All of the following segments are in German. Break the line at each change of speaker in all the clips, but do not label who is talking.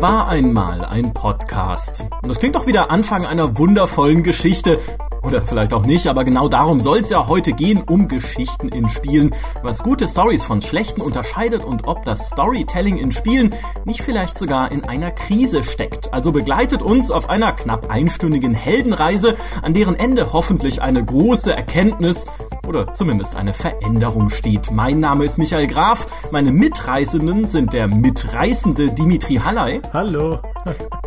War einmal ein Podcast. Und das klingt doch wieder Anfang einer wundervollen Geschichte. Oder vielleicht auch nicht, aber genau darum soll es ja heute gehen, um Geschichten in Spielen. Was gute Stories von schlechten unterscheidet und ob das Storytelling in Spielen nicht vielleicht sogar in einer Krise steckt. Also begleitet uns auf einer knapp einstündigen Heldenreise, an deren Ende hoffentlich eine große Erkenntnis oder zumindest eine Veränderung steht. Mein Name ist Michael Graf. Meine Mitreisenden sind der mitreißende Dimitri Halley.
Hallo.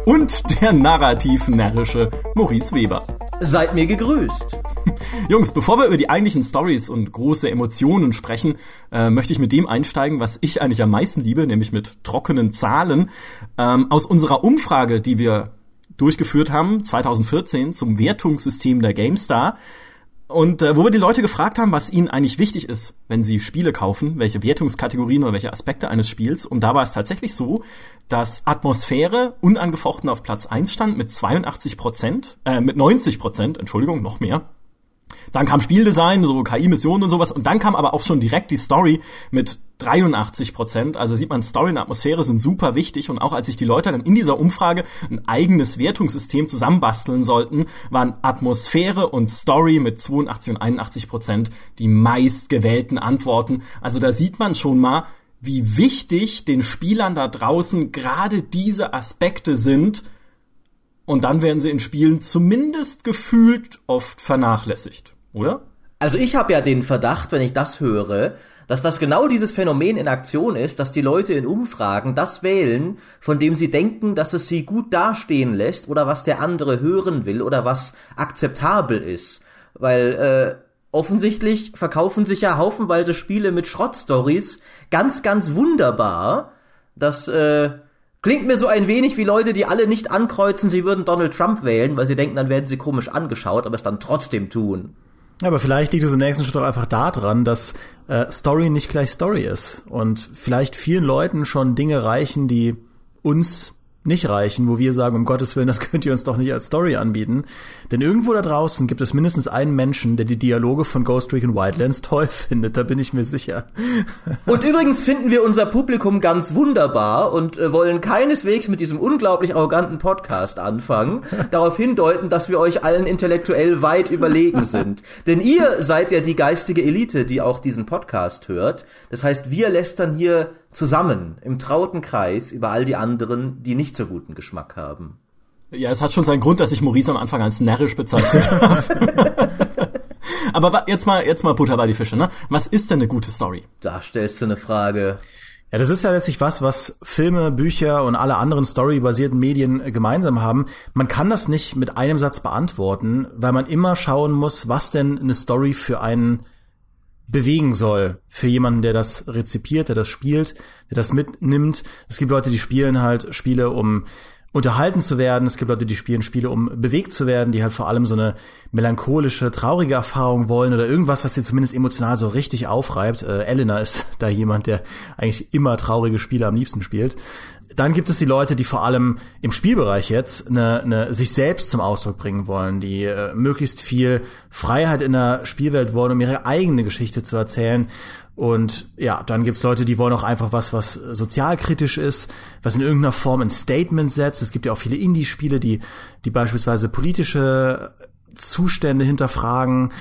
Und der narrativ närrische Maurice Weber.
Seid mir gegrüßt.
Jungs, bevor wir über die eigentlichen Stories und große Emotionen sprechen, äh, möchte ich mit dem einsteigen, was ich eigentlich am meisten liebe, nämlich mit trockenen Zahlen. Ähm, aus unserer Umfrage, die wir durchgeführt haben, 2014, zum Wertungssystem der GameStar, und äh, wo wir die Leute gefragt haben, was ihnen eigentlich wichtig ist, wenn sie Spiele kaufen, welche Wertungskategorien oder welche Aspekte eines Spiels. Und da war es tatsächlich so, dass Atmosphäre unangefochten auf Platz eins stand mit 82 Prozent, äh, mit 90 Prozent, Entschuldigung, noch mehr. Dann kam Spieldesign, so KI-Missionen und sowas. Und dann kam aber auch schon direkt die Story mit 83 Prozent. Also sieht man, Story und Atmosphäre sind super wichtig. Und auch als sich die Leute dann in dieser Umfrage ein eigenes Wertungssystem zusammenbasteln sollten, waren Atmosphäre und Story mit 82 und 81 Prozent die meistgewählten Antworten. Also da sieht man schon mal, wie wichtig den Spielern da draußen gerade diese Aspekte sind, und dann werden sie in Spielen zumindest gefühlt oft vernachlässigt, oder?
Also ich habe ja den Verdacht, wenn ich das höre, dass das genau dieses Phänomen in Aktion ist, dass die Leute in Umfragen das wählen, von dem sie denken, dass es sie gut dastehen lässt oder was der andere hören will oder was akzeptabel ist. Weil äh, offensichtlich verkaufen sich ja haufenweise Spiele mit Schrottstories ganz, ganz wunderbar, dass äh, Klingt mir so ein wenig wie Leute, die alle nicht ankreuzen, sie würden Donald Trump wählen, weil sie denken, dann werden sie komisch angeschaut, aber es dann trotzdem tun.
Aber vielleicht liegt es im nächsten Schritt auch einfach daran, dass äh, Story nicht gleich Story ist und vielleicht vielen Leuten schon Dinge reichen, die uns nicht reichen, wo wir sagen, um Gottes Willen, das könnt ihr uns doch nicht als Story anbieten. Denn irgendwo da draußen gibt es mindestens einen Menschen, der die Dialoge von Ghost Recon Wildlands toll findet, da bin ich mir sicher.
Und übrigens finden wir unser Publikum ganz wunderbar und äh, wollen keineswegs mit diesem unglaublich arroganten Podcast anfangen, darauf hindeuten, dass wir euch allen intellektuell weit überlegen sind. Denn ihr seid ja die geistige Elite, die auch diesen Podcast hört. Das heißt, wir lästern hier zusammen im trauten Kreis über all die anderen, die nicht so guten Geschmack haben.
Ja, es hat schon seinen Grund, dass ich Maurice am Anfang als närrisch bezeichnet habe. Aber jetzt mal, jetzt mal Butter bei die Fische, ne? Was ist denn eine gute Story?
Da stellst du eine Frage.
Ja, das ist ja letztlich was, was Filme, Bücher und alle anderen storybasierten Medien gemeinsam haben. Man kann das nicht mit einem Satz beantworten, weil man immer schauen muss, was denn eine Story für einen bewegen soll für jemanden, der das rezipiert, der das spielt, der das mitnimmt. Es gibt Leute, die spielen halt Spiele, um unterhalten zu werden. Es gibt Leute, die spielen Spiele, um bewegt zu werden, die halt vor allem so eine melancholische, traurige Erfahrung wollen oder irgendwas, was sie zumindest emotional so richtig aufreibt. Äh, Elena ist da jemand, der eigentlich immer traurige Spiele am liebsten spielt. Dann gibt es die Leute, die vor allem im Spielbereich jetzt eine, eine, sich selbst zum Ausdruck bringen wollen, die äh, möglichst viel Freiheit in der Spielwelt wollen, um ihre eigene Geschichte zu erzählen. Und ja, dann gibt's Leute, die wollen auch einfach was, was sozialkritisch ist, was in irgendeiner Form ein Statement setzt. Es gibt ja auch viele Indie-Spiele, die, die beispielsweise politische Zustände hinterfragen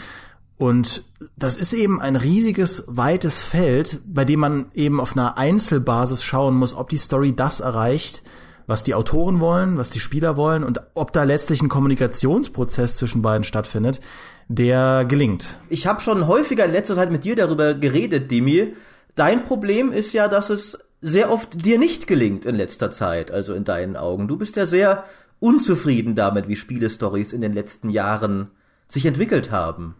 und das ist eben ein riesiges, weites Feld, bei dem man eben auf einer Einzelbasis schauen muss, ob die Story das erreicht, was die Autoren wollen, was die Spieler wollen und ob da letztlich ein Kommunikationsprozess zwischen beiden stattfindet, der gelingt.
Ich habe schon häufiger in letzter Zeit mit dir darüber geredet, Demi. Dein Problem ist ja, dass es sehr oft dir nicht gelingt in letzter Zeit, also in deinen Augen. Du bist ja sehr unzufrieden damit, wie Spielestories in den letzten Jahren sich entwickelt haben.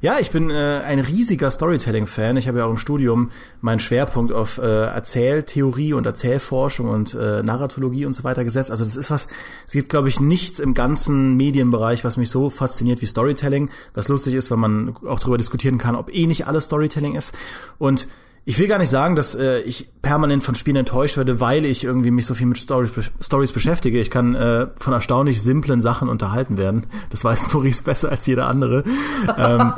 Ja, ich bin äh, ein riesiger Storytelling-Fan. Ich habe ja auch im Studium meinen Schwerpunkt auf äh, Erzähltheorie und Erzählforschung und äh, Narratologie und so weiter gesetzt. Also das ist was, es gibt, glaube ich, nichts im ganzen Medienbereich, was mich so fasziniert wie Storytelling. Was lustig ist, weil man auch darüber diskutieren kann, ob eh nicht alles Storytelling ist. Und ich will gar nicht sagen, dass äh, ich permanent von Spielen enttäuscht werde, weil ich irgendwie mich so viel mit Stories, Stories beschäftige. Ich kann äh, von erstaunlich simplen Sachen unterhalten werden. Das weiß Maurice besser als jeder andere. ähm,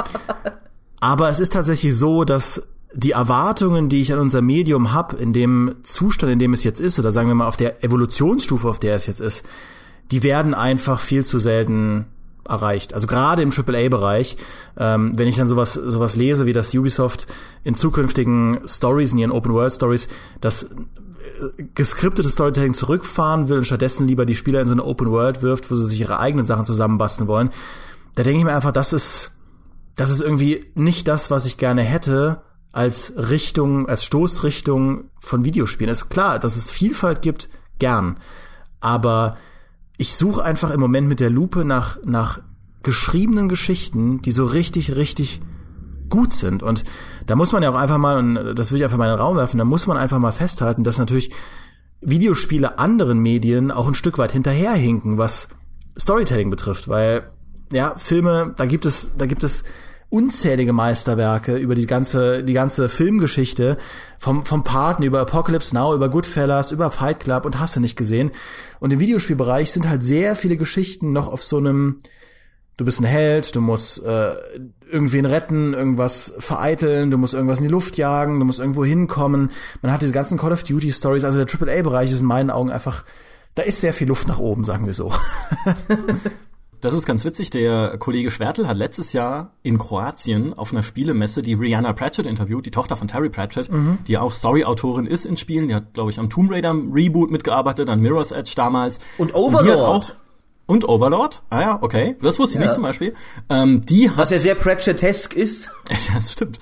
aber es ist tatsächlich so, dass die Erwartungen, die ich an unser Medium habe, in dem Zustand, in dem es jetzt ist, oder sagen wir mal auf der Evolutionsstufe, auf der es jetzt ist, die werden einfach viel zu selten erreicht. Also gerade im AAA-Bereich, ähm, wenn ich dann sowas sowas lese, wie das Ubisoft in zukünftigen Stories, in ihren Open-World-Stories, das äh, geskriptete Storytelling zurückfahren will und stattdessen lieber die Spieler in so eine Open World wirft, wo sie sich ihre eigenen Sachen zusammenbasteln wollen, da denke ich mir einfach, das ist, das ist irgendwie nicht das, was ich gerne hätte als Richtung, als Stoßrichtung von Videospielen. ist klar, dass es Vielfalt gibt, gern. Aber ich suche einfach im Moment mit der Lupe nach, nach geschriebenen Geschichten, die so richtig, richtig gut sind. Und da muss man ja auch einfach mal, und das will ich einfach mal in den Raum werfen, da muss man einfach mal festhalten, dass natürlich Videospiele anderen Medien auch ein Stück weit hinterherhinken, was Storytelling betrifft, weil ja, Filme, da gibt es, da gibt es unzählige Meisterwerke über die ganze, die ganze Filmgeschichte, vom, vom Paten über Apocalypse Now, über Goodfellas, über Fight Club und hast du nicht gesehen. Und im Videospielbereich sind halt sehr viele Geschichten noch auf so einem, du bist ein Held, du musst äh, irgendwen retten, irgendwas vereiteln, du musst irgendwas in die Luft jagen, du musst irgendwo hinkommen. Man hat diese ganzen Call of Duty Stories, also der AAA-Bereich ist in meinen Augen einfach, da ist sehr viel Luft nach oben, sagen wir so.
Das ist ganz witzig. Der Kollege Schwertel hat letztes Jahr in Kroatien auf einer Spielemesse die Rihanna Pratchett interviewt, die Tochter von Terry Pratchett, mhm. die auch Story-Autorin ist in Spielen. Die hat, glaube ich, am Tomb Raider Reboot mitgearbeitet, an Mirror's Edge damals.
Und Overlord.
Und auch und Overlord? Ah ja, okay. Das wusste ich ja. nicht zum Beispiel. Ähm, die hat,
Was ja sehr Pratchettesk ist.
ja, das stimmt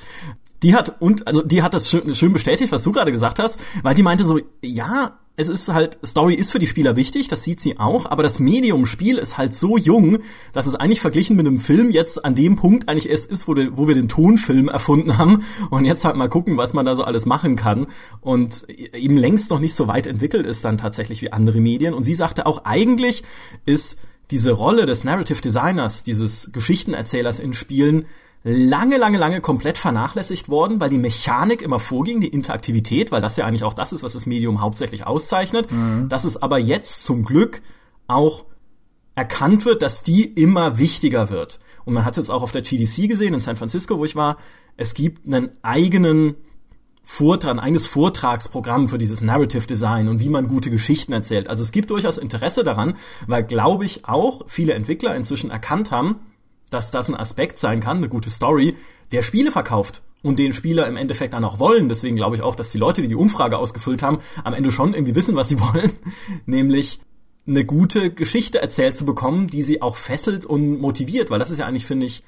die hat und also die hat das schön, schön bestätigt, was du gerade gesagt hast, weil die meinte so, ja, es ist halt Story ist für die Spieler wichtig, das sieht sie auch, aber das Medium Spiel ist halt so jung, dass es eigentlich verglichen mit einem Film jetzt an dem Punkt eigentlich erst ist, wo, de, wo wir den Tonfilm erfunden haben. Und jetzt halt mal gucken, was man da so alles machen kann. Und eben längst noch nicht so weit entwickelt ist dann tatsächlich wie andere Medien. Und sie sagte auch eigentlich ist diese Rolle des Narrative Designers, dieses Geschichtenerzählers in Spielen lange, lange, lange komplett vernachlässigt worden, weil die Mechanik immer vorging, die Interaktivität, weil das ja eigentlich auch das ist, was das Medium hauptsächlich auszeichnet. Mhm. Dass es aber jetzt zum Glück auch erkannt wird, dass die immer wichtiger wird. Und man hat es jetzt auch auf der GDC gesehen in San Francisco, wo ich war. Es gibt einen eigenen Vortrag, ein eigenes Vortragsprogramm für dieses Narrative Design und wie man gute Geschichten erzählt. Also es gibt durchaus Interesse daran, weil, glaube ich, auch viele Entwickler inzwischen erkannt haben, dass das ein Aspekt sein kann, eine gute Story, der Spiele verkauft und den Spieler im Endeffekt dann auch wollen. Deswegen glaube ich auch, dass die Leute, die die Umfrage ausgefüllt haben, am Ende schon irgendwie wissen, was sie wollen, nämlich eine gute Geschichte erzählt zu bekommen, die sie auch fesselt und motiviert, weil das ist ja eigentlich, finde ich,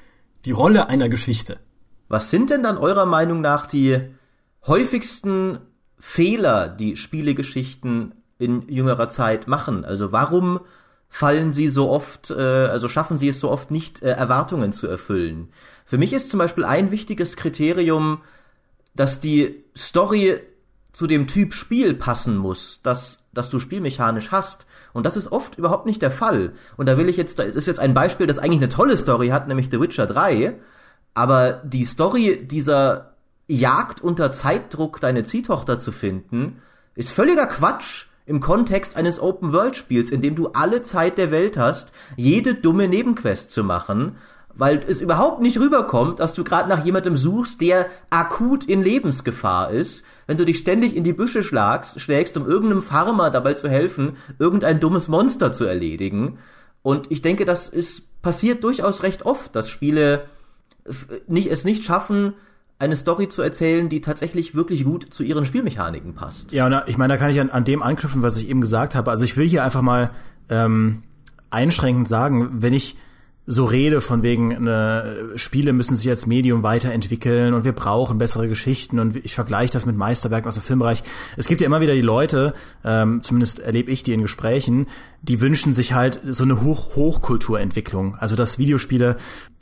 die Rolle einer Geschichte.
Was sind denn dann eurer Meinung nach die häufigsten Fehler, die Spielegeschichten in jüngerer Zeit machen? Also warum fallen sie so oft, äh, also schaffen sie es so oft nicht, äh, Erwartungen zu erfüllen. Für mich ist zum Beispiel ein wichtiges Kriterium, dass die Story zu dem Typ Spiel passen muss, das, das du spielmechanisch hast. Und das ist oft überhaupt nicht der Fall. Und da will ich jetzt, das ist jetzt ein Beispiel, das eigentlich eine tolle Story hat, nämlich The Witcher 3. Aber die Story dieser Jagd unter Zeitdruck, deine Ziehtochter zu finden, ist völliger Quatsch, im Kontext eines Open-World-Spiels, in dem du alle Zeit der Welt hast, jede dumme Nebenquest zu machen, weil es überhaupt nicht rüberkommt, dass du gerade nach jemandem suchst, der akut in Lebensgefahr ist, wenn du dich ständig in die Büsche schlagst, schlägst, um irgendeinem Farmer dabei zu helfen, irgendein dummes Monster zu erledigen. Und ich denke, das ist passiert durchaus recht oft, dass Spiele nicht, es nicht schaffen, eine Story zu erzählen, die tatsächlich wirklich gut zu ihren Spielmechaniken passt.
Ja, und ich meine, da kann ich an, an dem anknüpfen, was ich eben gesagt habe. Also ich will hier einfach mal ähm, einschränkend sagen, wenn ich so rede von wegen ne, Spiele müssen sich als Medium weiterentwickeln und wir brauchen bessere Geschichten und ich vergleiche das mit Meisterwerken aus dem Filmbereich. Es gibt ja immer wieder die Leute, ähm, zumindest erlebe ich die in Gesprächen, die wünschen sich halt so eine Hoch Hochkulturentwicklung, also dass Videospiele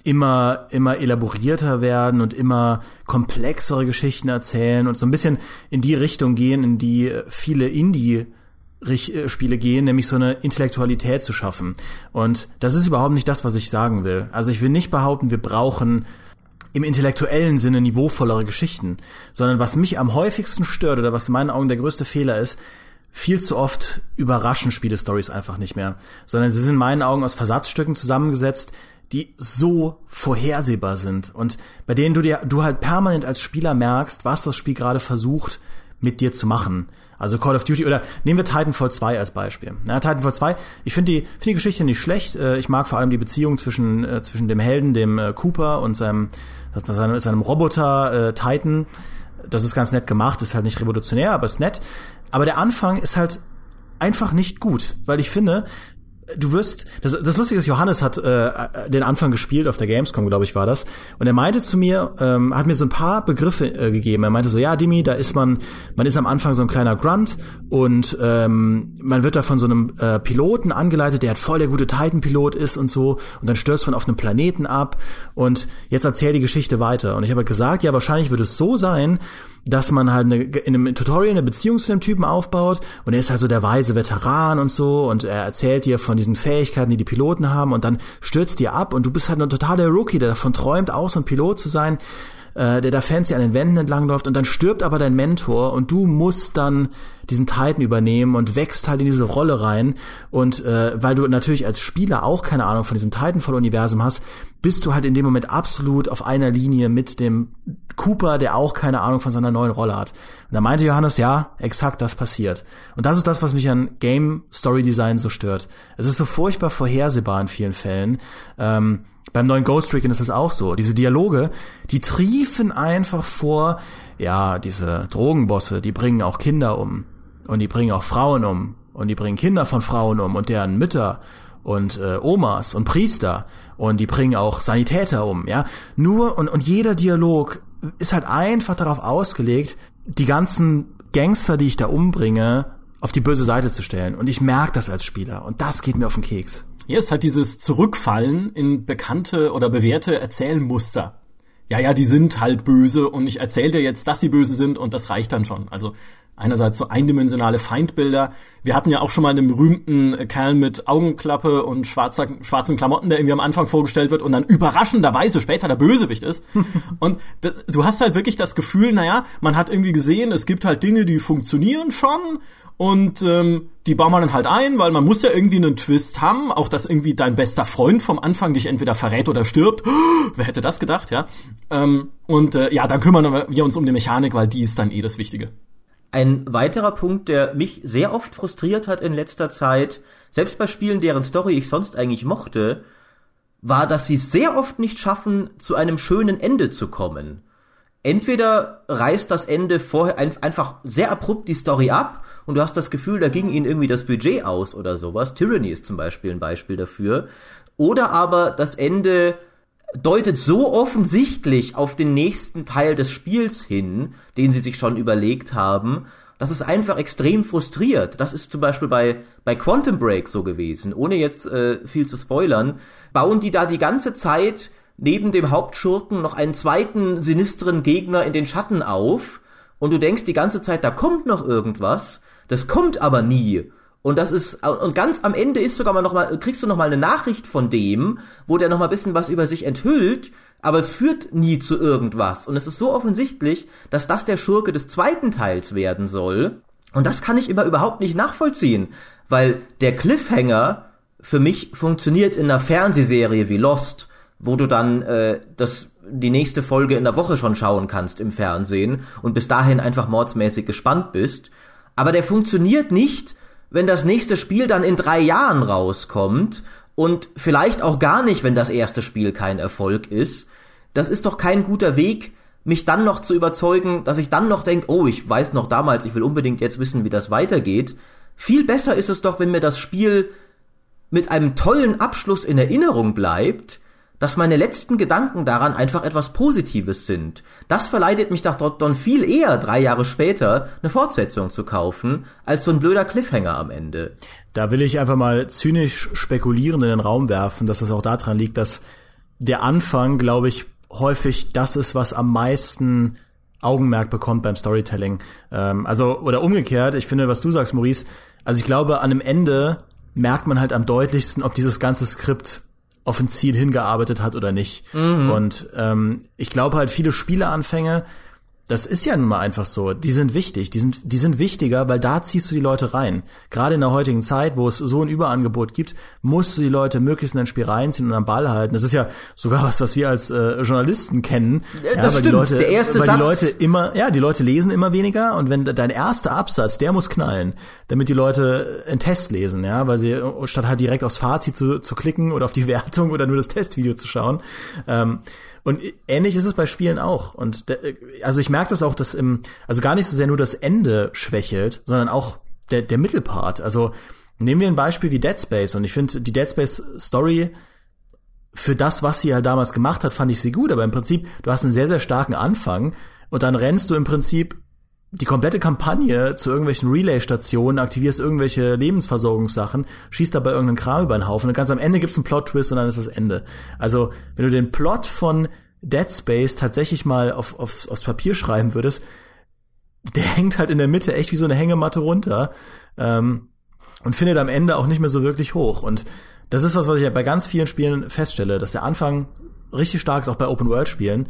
immer immer elaborierter werden und immer komplexere Geschichten erzählen und so ein bisschen in die Richtung gehen, in die viele Indie äh, Spiele gehen, nämlich so eine Intellektualität zu schaffen. Und das ist überhaupt nicht das, was ich sagen will. Also ich will nicht behaupten, wir brauchen im intellektuellen Sinne niveauvollere Geschichten, sondern was mich am häufigsten stört oder was in meinen Augen der größte Fehler ist, viel zu oft überraschen Spiele-Stories einfach nicht mehr, sondern sie sind in meinen Augen aus Versatzstücken zusammengesetzt, die so vorhersehbar sind und bei denen du dir, du halt permanent als Spieler merkst, was das Spiel gerade versucht, mit dir zu machen. Also Call of Duty oder nehmen wir Titanfall 2 als Beispiel. Ja, Titanfall 2, ich finde die, finde die Geschichte nicht schlecht. Äh, ich mag vor allem die Beziehung zwischen, äh, zwischen dem Helden, dem äh, Cooper und seinem, seinem, seinem Roboter äh, Titan. Das ist ganz nett gemacht, ist halt nicht revolutionär, aber ist nett. Aber der Anfang ist halt einfach nicht gut, weil ich finde, du wirst, das, das Lustige ist, Johannes hat äh, den Anfang gespielt auf der Gamescom, glaube ich, war das. Und er meinte zu mir, ähm, hat mir so ein paar Begriffe äh, gegeben. Er meinte so, ja, Dimi, da ist man, man ist am Anfang so ein kleiner Grunt und ähm, man wird da von so einem äh, Piloten angeleitet, der halt voll der gute Titan-Pilot ist und so. Und dann stürzt man auf einem Planeten ab und jetzt erzähl die Geschichte weiter. Und ich habe halt gesagt, ja, wahrscheinlich wird es so sein, dass man halt eine, in einem Tutorial eine Beziehung zu dem Typen aufbaut und er ist halt so der weise Veteran und so und er erzählt dir von diesen Fähigkeiten, die die Piloten haben und dann stürzt dir ab und du bist halt ein totaler Rookie, der davon träumt, auch so ein Pilot zu sein, äh, der da fancy an den Wänden entlangläuft und dann stirbt aber dein Mentor und du musst dann diesen Titan übernehmen und wächst halt in diese Rolle rein und äh, weil du natürlich als Spieler auch keine Ahnung von diesem Titanfall-Universum hast, bist du halt in dem Moment absolut auf einer Linie mit dem Cooper, der auch keine Ahnung von seiner neuen Rolle hat. Und da meinte Johannes, ja, exakt das passiert. Und das ist das, was mich an Game Story Design so stört. Es ist so furchtbar vorhersehbar in vielen Fällen. Ähm, beim neuen Ghost Recon ist es auch so. Diese Dialoge, die triefen einfach vor, ja, diese Drogenbosse, die bringen auch Kinder um. Und die bringen auch Frauen um. Und die bringen Kinder von Frauen um und deren Mütter und äh, Omas und Priester und die bringen auch Sanitäter um, ja. Nur und, und jeder Dialog ist halt einfach darauf ausgelegt, die ganzen Gangster, die ich da umbringe, auf die böse Seite zu stellen. Und ich merke das als Spieler. Und das geht mir auf den Keks.
Hier ist halt dieses Zurückfallen in bekannte oder bewährte Erzählmuster. Ja, ja, die sind halt böse und ich erzähle dir jetzt, dass sie böse sind und das reicht dann schon. Also einerseits so eindimensionale Feindbilder. Wir hatten ja auch schon mal den berühmten Kerl mit Augenklappe und schwarzer, schwarzen Klamotten, der irgendwie am Anfang vorgestellt wird und dann überraschenderweise später der Bösewicht ist. und du hast halt wirklich das Gefühl, naja, man hat irgendwie gesehen, es gibt halt Dinge, die funktionieren schon und ähm, die bauen man dann halt ein, weil man muss ja irgendwie einen Twist haben, auch dass irgendwie dein bester Freund vom Anfang dich entweder verrät oder stirbt. Wer hätte das gedacht, ja? Ähm, und äh, ja, dann kümmern wir uns um die Mechanik, weil die ist dann eh das Wichtige.
Ein weiterer Punkt, der mich sehr oft frustriert hat in letzter Zeit, selbst bei Spielen, deren Story ich sonst eigentlich mochte, war, dass sie es sehr oft nicht schaffen, zu einem schönen Ende zu kommen. Entweder reißt das Ende vorher ein, einfach sehr abrupt die Story ab und du hast das Gefühl, da ging ihnen irgendwie das Budget aus oder sowas. Tyranny ist zum Beispiel ein Beispiel dafür. Oder aber das Ende deutet so offensichtlich auf den nächsten Teil des Spiels hin, den sie sich schon überlegt haben, dass es einfach extrem frustriert. Das ist zum Beispiel bei, bei Quantum Break so gewesen. Ohne jetzt äh, viel zu spoilern, bauen die da die ganze Zeit neben dem Hauptschurken noch einen zweiten sinistren Gegner in den Schatten auf und du denkst die ganze Zeit, da kommt noch irgendwas, das kommt aber nie. Und das ist und ganz am Ende ist sogar mal noch mal kriegst du noch mal eine Nachricht von dem, wo der noch mal ein bisschen was über sich enthüllt, aber es führt nie zu irgendwas. Und es ist so offensichtlich, dass das der Schurke des zweiten Teils werden soll. Und das kann ich immer überhaupt nicht nachvollziehen, weil der Cliffhanger für mich funktioniert in einer Fernsehserie wie Lost, wo du dann äh, das die nächste Folge in der Woche schon schauen kannst im Fernsehen und bis dahin einfach mordsmäßig gespannt bist, aber der funktioniert nicht wenn das nächste Spiel dann in drei Jahren rauskommt und vielleicht auch gar nicht, wenn das erste Spiel kein Erfolg ist, das ist doch kein guter Weg, mich dann noch zu überzeugen, dass ich dann noch denke, oh, ich weiß noch damals, ich will unbedingt jetzt wissen, wie das weitergeht. Viel besser ist es doch, wenn mir das Spiel mit einem tollen Abschluss in Erinnerung bleibt, dass meine letzten Gedanken daran einfach etwas Positives sind. Das verleitet mich doch dann viel eher, drei Jahre später, eine Fortsetzung zu kaufen, als so ein blöder Cliffhanger am Ende.
Da will ich einfach mal zynisch spekulieren in den Raum werfen, dass es auch daran liegt, dass der Anfang, glaube ich, häufig das ist, was am meisten Augenmerk bekommt beim Storytelling. Ähm, also, oder umgekehrt, ich finde, was du sagst, Maurice, also ich glaube, an einem Ende merkt man halt am deutlichsten, ob dieses ganze Skript auf ein Ziel hingearbeitet hat oder nicht. Mhm. Und ähm, ich glaube halt, viele Spieleanfänge Das ist ja nun mal einfach so. Die sind wichtig. Die sind, die sind wichtiger, weil da ziehst du die Leute rein. Gerade in der heutigen Zeit, wo es so ein Überangebot gibt, musst du die Leute möglichst in ein Spiel reinziehen und am Ball halten. Das ist ja sogar was, was wir als äh, Journalisten kennen.
Das
ja, weil
stimmt.
Die Leute,
der erste
weil
Satz.
die Leute immer, ja, die Leute lesen immer weniger und wenn dein erster Absatz, der muss knallen, damit die Leute einen Test lesen, ja, weil sie statt halt direkt aufs Fazit zu, zu klicken oder auf die Wertung oder nur das Testvideo zu schauen. Ähm, und ähnlich ist es bei Spielen auch. Und der, also ich merke das auch, dass im, also gar nicht so sehr nur das Ende schwächelt, sondern auch der, der Mittelpart. Also nehmen wir ein Beispiel wie Dead Space und ich finde die Dead Space Story für das, was sie halt damals gemacht hat, fand ich sie gut. Aber im Prinzip, du hast einen sehr, sehr starken Anfang und dann rennst du im Prinzip die komplette Kampagne zu irgendwelchen Relay-Stationen, aktivierst irgendwelche Lebensversorgungssachen, schießt dabei irgendeinen Kram über den Haufen und ganz am Ende gibt's einen Plot-Twist und dann ist das Ende. Also, wenn du den Plot von Dead Space tatsächlich mal auf, auf, aufs Papier schreiben würdest, der hängt halt in der Mitte echt wie so eine Hängematte runter ähm, und findet am Ende auch nicht mehr so wirklich hoch. Und das ist was, was ich ja bei ganz vielen Spielen feststelle, dass der Anfang richtig stark ist, auch bei Open-World-Spielen.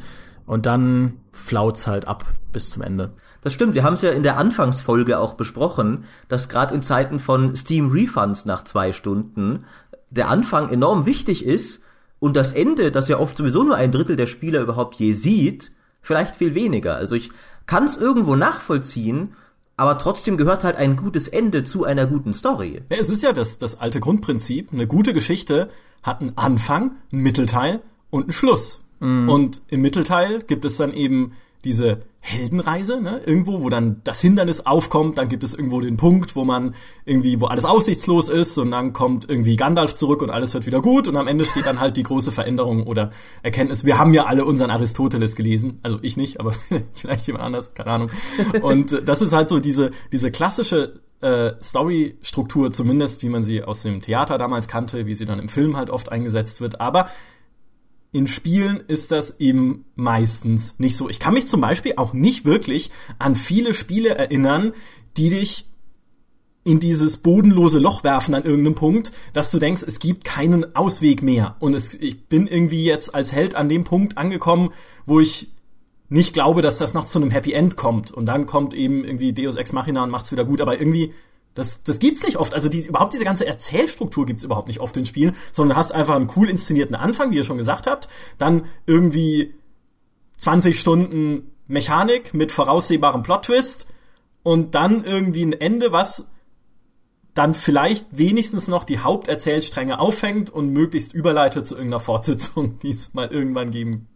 Und dann flaut's halt ab bis zum Ende.
Das stimmt, wir haben es ja in der Anfangsfolge auch besprochen, dass gerade in Zeiten von Steam Refunds nach zwei Stunden der Anfang enorm wichtig ist und das Ende, das ja oft sowieso nur ein Drittel der Spieler überhaupt je sieht, vielleicht viel weniger. Also ich kann es irgendwo nachvollziehen, aber trotzdem gehört halt ein gutes Ende zu einer guten Story.
Ja, es ist ja das, das alte Grundprinzip. Eine gute Geschichte hat einen Anfang, einen Mittelteil und einen Schluss. Mhm. Und im Mittelteil gibt es dann eben diese Heldenreise, ne? irgendwo, wo dann das Hindernis aufkommt, dann gibt es irgendwo den Punkt, wo man irgendwie, wo alles aussichtslos ist und dann kommt irgendwie Gandalf zurück und alles wird wieder gut und am Ende steht dann halt die große Veränderung oder Erkenntnis. Wir haben ja alle unseren Aristoteles gelesen, also ich nicht, aber vielleicht jemand anders, keine Ahnung. Und das ist halt so diese, diese klassische äh, Story-Struktur, zumindest wie man sie aus dem Theater damals kannte, wie sie dann im Film halt oft eingesetzt wird, aber in Spielen ist das eben meistens nicht so. Ich kann mich zum Beispiel auch nicht wirklich an viele Spiele erinnern, die dich in dieses bodenlose Loch werfen an irgendeinem Punkt, dass du denkst, es gibt keinen Ausweg mehr. Und es, ich bin irgendwie jetzt als Held an dem Punkt angekommen, wo ich nicht glaube, dass das noch zu einem Happy End kommt. Und dann kommt eben irgendwie Deus Ex Machina und macht's wieder gut. Aber irgendwie das, das gibt's nicht oft. Also die, überhaupt diese ganze Erzählstruktur gibt's überhaupt nicht oft in Spielen, sondern du hast einfach einen cool inszenierten Anfang, wie ihr schon gesagt habt, dann irgendwie 20 Stunden Mechanik mit voraussehbarem Plot-Twist und dann irgendwie ein Ende, was dann vielleicht wenigstens noch die Haupterzählstränge auffängt und möglichst überleitet zu irgendeiner Fortsetzung, die es mal irgendwann geben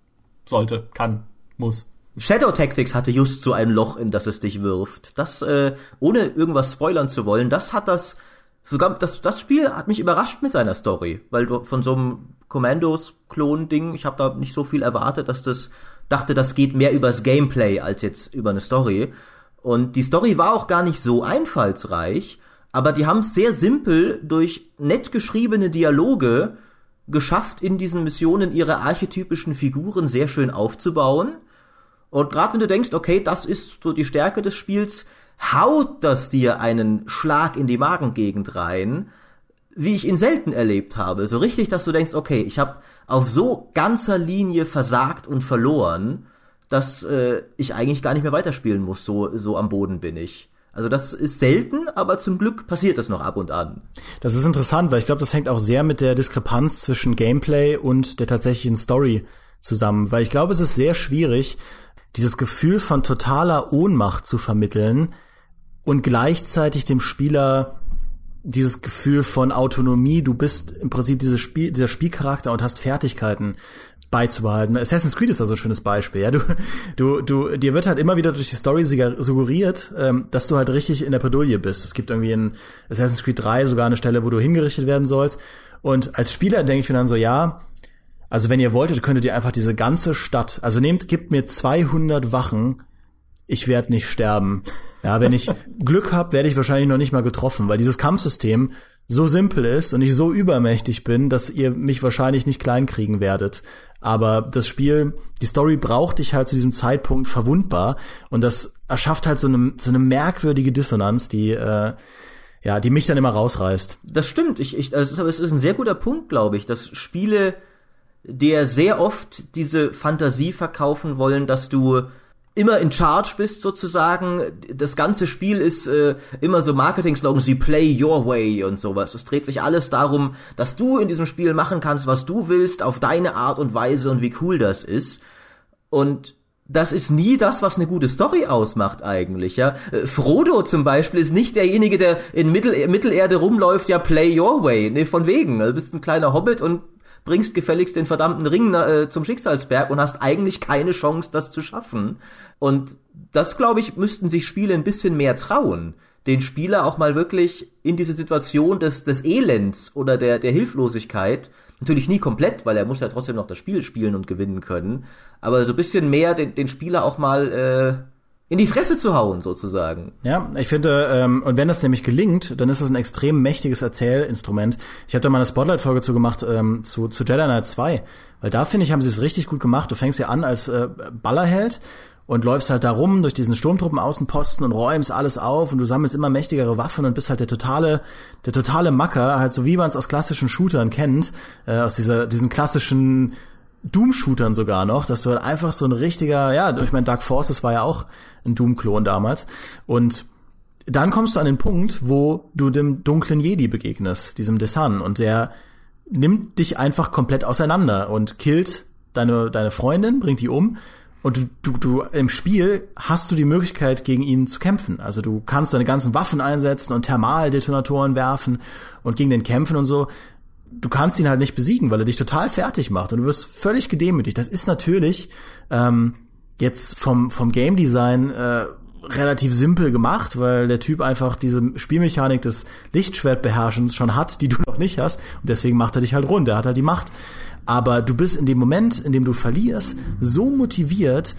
sollte, kann, muss.
Shadow Tactics hatte just so ein Loch, in das es dich wirft. Das, äh, ohne irgendwas spoilern zu wollen, das hat das, sogar, das, das Spiel hat mich überrascht mit seiner Story, weil du von so einem Commandos-Klon-Ding, ich habe da nicht so viel erwartet, dass das, dachte, das geht mehr übers Gameplay als jetzt über eine Story. Und die Story war auch gar nicht so einfallsreich, aber die haben es sehr simpel durch nett geschriebene Dialoge geschafft, in diesen Missionen ihre archetypischen Figuren sehr schön aufzubauen und gerade wenn du denkst, okay, das ist so die Stärke des Spiels, haut das dir einen Schlag in die Magengegend rein, wie ich ihn selten erlebt habe. So richtig, dass du denkst, okay, ich habe auf so ganzer Linie versagt und verloren, dass äh, ich eigentlich gar nicht mehr weiterspielen muss. So, so am Boden bin ich. Also das ist selten, aber zum Glück passiert das noch ab und an.
Das ist interessant, weil ich glaube, das hängt auch sehr mit der Diskrepanz zwischen Gameplay und der tatsächlichen Story zusammen. Weil ich glaube, es ist sehr schwierig, dieses Gefühl von totaler Ohnmacht zu vermitteln und gleichzeitig dem Spieler dieses Gefühl von Autonomie, du bist im Prinzip dieses Spiel, dieser Spielcharakter und hast Fertigkeiten beizubehalten. Assassin's Creed ist da so ein schönes Beispiel. Ja, du, du, du, dir wird halt immer wieder durch die Story suggeriert, ähm, dass du halt richtig in der Bredouille bist. Es gibt irgendwie in Assassin's Creed 3 sogar eine Stelle, wo du hingerichtet werden sollst. Und als Spieler denke ich mir dann so, ja, also wenn ihr wolltet, könntet ihr einfach diese ganze Stadt, also nehmt, gebt mir 200 Wachen, ich werde nicht sterben. Ja, wenn ich Glück habe, werde ich wahrscheinlich noch nicht mal getroffen, weil dieses Kampfsystem so simpel ist und ich so übermächtig bin, dass ihr mich wahrscheinlich nicht kleinkriegen werdet. Aber das Spiel, die Story braucht dich halt zu diesem Zeitpunkt verwundbar und das erschafft halt so eine, so eine merkwürdige Dissonanz, die äh, ja, die mich dann immer rausreißt.
Das stimmt. Ich, ich, also es ist ein sehr guter Punkt, glaube ich, dass Spiele der sehr oft diese Fantasie verkaufen wollen, dass du immer in Charge bist sozusagen. Das ganze Spiel ist äh, immer so Marketing-Slogans wie Play Your Way und sowas. Es dreht sich alles darum, dass du in diesem Spiel machen kannst, was du willst, auf deine Art und Weise und wie cool das ist. Und das ist nie das, was eine gute Story ausmacht eigentlich, ja. Äh, Frodo zum Beispiel ist nicht derjenige, der in Mittel Mittelerde rumläuft, ja, play your way. Nee, von wegen. Du bist ein kleiner Hobbit und bringst gefälligst den verdammten Ring äh, zum Schicksalsberg und hast eigentlich keine Chance, das zu schaffen. Und das, glaube ich, müssten sich Spiele ein bisschen mehr trauen. Den Spieler auch mal wirklich in diese Situation des, des Elends oder der, der Hilflosigkeit Natürlich nie komplett, weil er muss ja trotzdem noch das Spiel spielen und gewinnen können. Aber so ein bisschen mehr den, den Spieler auch mal äh, in die Fresse zu hauen, sozusagen.
Ja, ich finde, ähm, und wenn das nämlich gelingt, dann ist das ein extrem mächtiges Erzählinstrument. Ich habe da mal eine Spotlight-Folge zu gemacht ähm, zu, zu Jedi Knight 2, weil da finde ich, haben sie es richtig gut gemacht. Du fängst ja an als äh, Ballerheld und läufst halt da rum durch diesen Sturmtruppenaußenposten und räumst alles auf und du sammelst immer mächtigere Waffen und bist halt der totale, der totale Macker, halt so wie man es aus klassischen Shootern kennt, äh, aus dieser, diesen klassischen Doom-Shootern sogar noch, dass du halt einfach so ein richtiger, ja, ich meine, Dark Forces war ja auch ein Doom-Klon damals und dann kommst du an den Punkt, wo du dem dunklen Jedi begegnest, diesem Desan, und der nimmt dich einfach komplett auseinander und killt deine, deine Freundin, bringt die um und du, du, du im Spiel hast du die Möglichkeit, gegen ihn zu kämpfen. Also du kannst deine ganzen Waffen einsetzen und Thermaldetonatoren werfen und gegen den kämpfen und so. Du kannst ihn halt nicht besiegen, weil er dich total fertig macht und du wirst völlig gedemütigt. Das ist natürlich ähm, jetzt vom, vom Game Design äh, relativ simpel gemacht, weil der Typ einfach diese Spielmechanik des Lichtschwertbeherrschens schon hat, die du noch nicht hast. Und deswegen macht er dich halt rund. Er hat halt die Macht. Aber du bist in dem Moment, in dem du verlierst, so motiviert,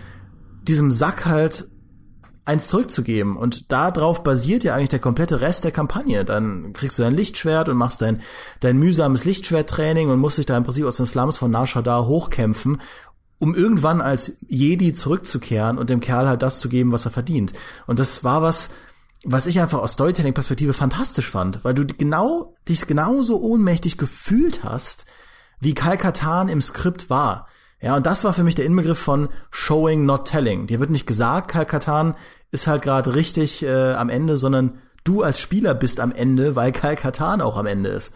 diesem Sack halt eins zurückzugeben. Und darauf basiert ja eigentlich der komplette Rest der Kampagne. Dann kriegst du dein Lichtschwert und machst dein, dein mühsames Lichtschwerttraining und musst dich da im Prinzip aus den Slums von Nar hochkämpfen, um irgendwann als Jedi zurückzukehren und dem Kerl halt das zu geben, was er verdient. Und das war was, was ich einfach aus Storytelling-Perspektive fantastisch fand, weil du genau, dich genauso ohnmächtig gefühlt hast, wie Kalkatan im Skript war. Ja, und das war für mich der Inbegriff von Showing, not telling. Dir wird nicht gesagt, Kalkatan ist halt gerade richtig äh, am Ende, sondern du als Spieler bist am Ende, weil Kalkatan auch am Ende ist.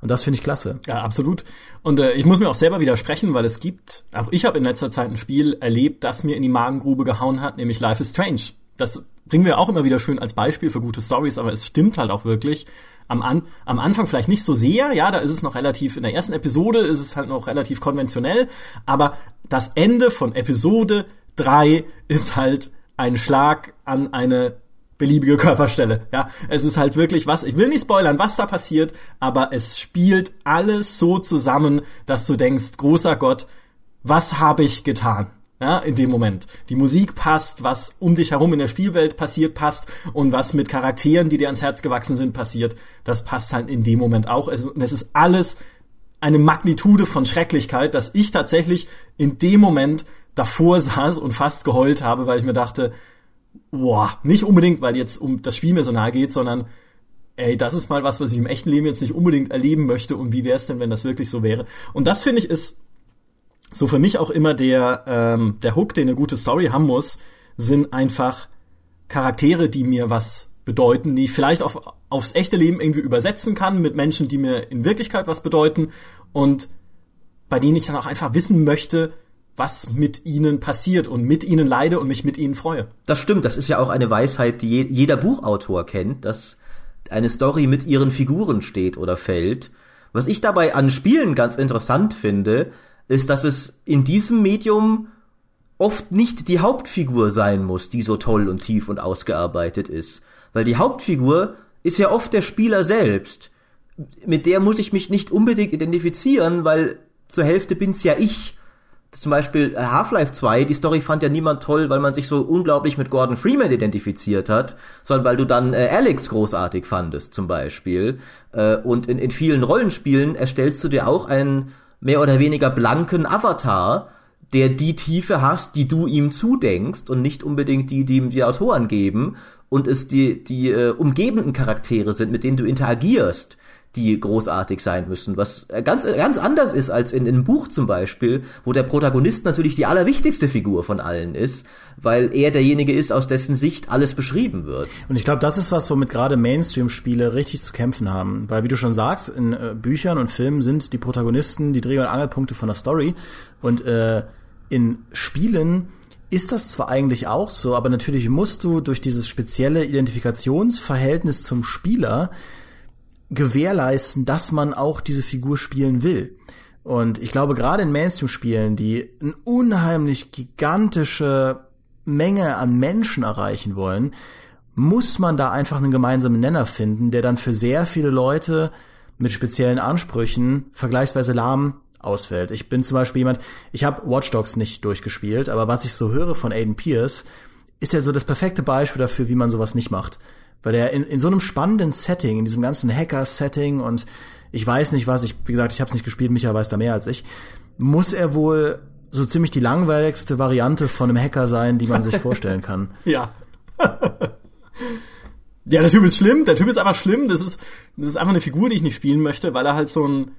Und das finde ich klasse.
Ja, absolut. Und äh, ich muss mir auch selber widersprechen, weil es gibt, auch ich habe in letzter Zeit ein Spiel erlebt, das mir in die Magengrube gehauen hat, nämlich Life is Strange. Das bringen wir auch immer wieder schön als Beispiel für gute Stories, aber es stimmt halt auch wirklich am, An am Anfang vielleicht nicht so sehr, ja, da ist es noch relativ, in der ersten Episode ist es halt noch relativ konventionell, aber das Ende von Episode drei ist halt ein Schlag an eine beliebige Körperstelle. Ja, es ist halt wirklich was, ich will nicht spoilern, was da passiert, aber es spielt alles so zusammen, dass du denkst, großer Gott, was habe ich getan? Ja, in dem Moment. Die Musik passt, was um dich herum in der Spielwelt passiert, passt und was mit Charakteren, die dir ans Herz gewachsen sind, passiert, das passt halt in dem Moment auch. Also, es ist alles eine Magnitude von Schrecklichkeit, dass ich tatsächlich in dem Moment davor saß und fast geheult habe, weil ich mir dachte, boah, nicht unbedingt, weil jetzt um das Spiel mir so nahe geht, sondern ey, das ist mal was, was ich im echten Leben jetzt nicht unbedingt erleben möchte und wie wäre es denn, wenn das wirklich so wäre? Und das finde ich ist so für mich auch immer der, ähm, der Hook, den eine gute Story haben muss, sind einfach Charaktere, die mir was bedeuten, die ich vielleicht auf, aufs echte Leben irgendwie übersetzen kann mit Menschen, die mir in Wirklichkeit was bedeuten und bei denen ich dann auch einfach wissen möchte, was mit ihnen passiert und mit ihnen leide und mich mit ihnen freue.
Das stimmt, das ist ja auch eine Weisheit, die jeder Buchautor kennt, dass eine Story mit ihren Figuren steht oder fällt. Was ich dabei an Spielen ganz interessant finde, ist, dass es in diesem Medium oft nicht die Hauptfigur sein muss, die so toll und tief und ausgearbeitet ist. Weil die Hauptfigur ist ja oft der Spieler selbst. Mit der muss ich mich nicht unbedingt identifizieren, weil zur Hälfte bin's ja ich. Zum Beispiel äh, Half-Life 2, die Story fand ja niemand toll, weil man sich so unglaublich mit Gordon Freeman identifiziert hat, sondern weil du dann äh, Alex großartig fandest, zum Beispiel. Äh, und in, in vielen Rollenspielen erstellst du dir auch einen mehr oder weniger blanken Avatar, der die Tiefe hast, die du ihm zudenkst und nicht unbedingt die, die ihm die Autoren geben und es die, die äh, umgebenden Charaktere sind, mit denen du interagierst, die großartig sein müssen, was ganz, ganz anders ist als in, in einem Buch zum Beispiel, wo der Protagonist natürlich die allerwichtigste Figur von allen ist, weil er derjenige ist, aus dessen Sicht alles beschrieben wird.
Und ich glaube, das ist was, womit gerade Mainstream-Spiele richtig zu kämpfen haben. Weil, wie du schon sagst, in äh, Büchern und Filmen sind die Protagonisten die Dreh- und Angelpunkte von der Story. Und äh, in Spielen ist das zwar eigentlich auch so, aber natürlich musst du durch dieses spezielle Identifikationsverhältnis zum Spieler gewährleisten, dass man auch diese Figur spielen will. Und ich glaube, gerade in Mainstream-Spielen, die eine unheimlich gigantische Menge an Menschen erreichen wollen, muss man da einfach einen gemeinsamen Nenner finden, der dann für sehr viele Leute mit speziellen Ansprüchen vergleichsweise lahm ausfällt. Ich bin zum Beispiel jemand, ich habe Watch Dogs nicht durchgespielt, aber was ich so höre von Aiden Pierce, ist er so das perfekte Beispiel dafür, wie man sowas nicht macht. Weil er in, in so einem spannenden Setting, in diesem ganzen Hacker-Setting und ich weiß nicht was, ich, wie gesagt, ich habe es nicht gespielt, Micha weiß da mehr als ich, muss er wohl so ziemlich die langweiligste Variante von einem Hacker sein, die man sich vorstellen kann.
Ja. ja, der Typ ist schlimm, der Typ ist einfach schlimm, das ist, das ist einfach eine Figur, die ich nicht spielen möchte, weil er halt so ein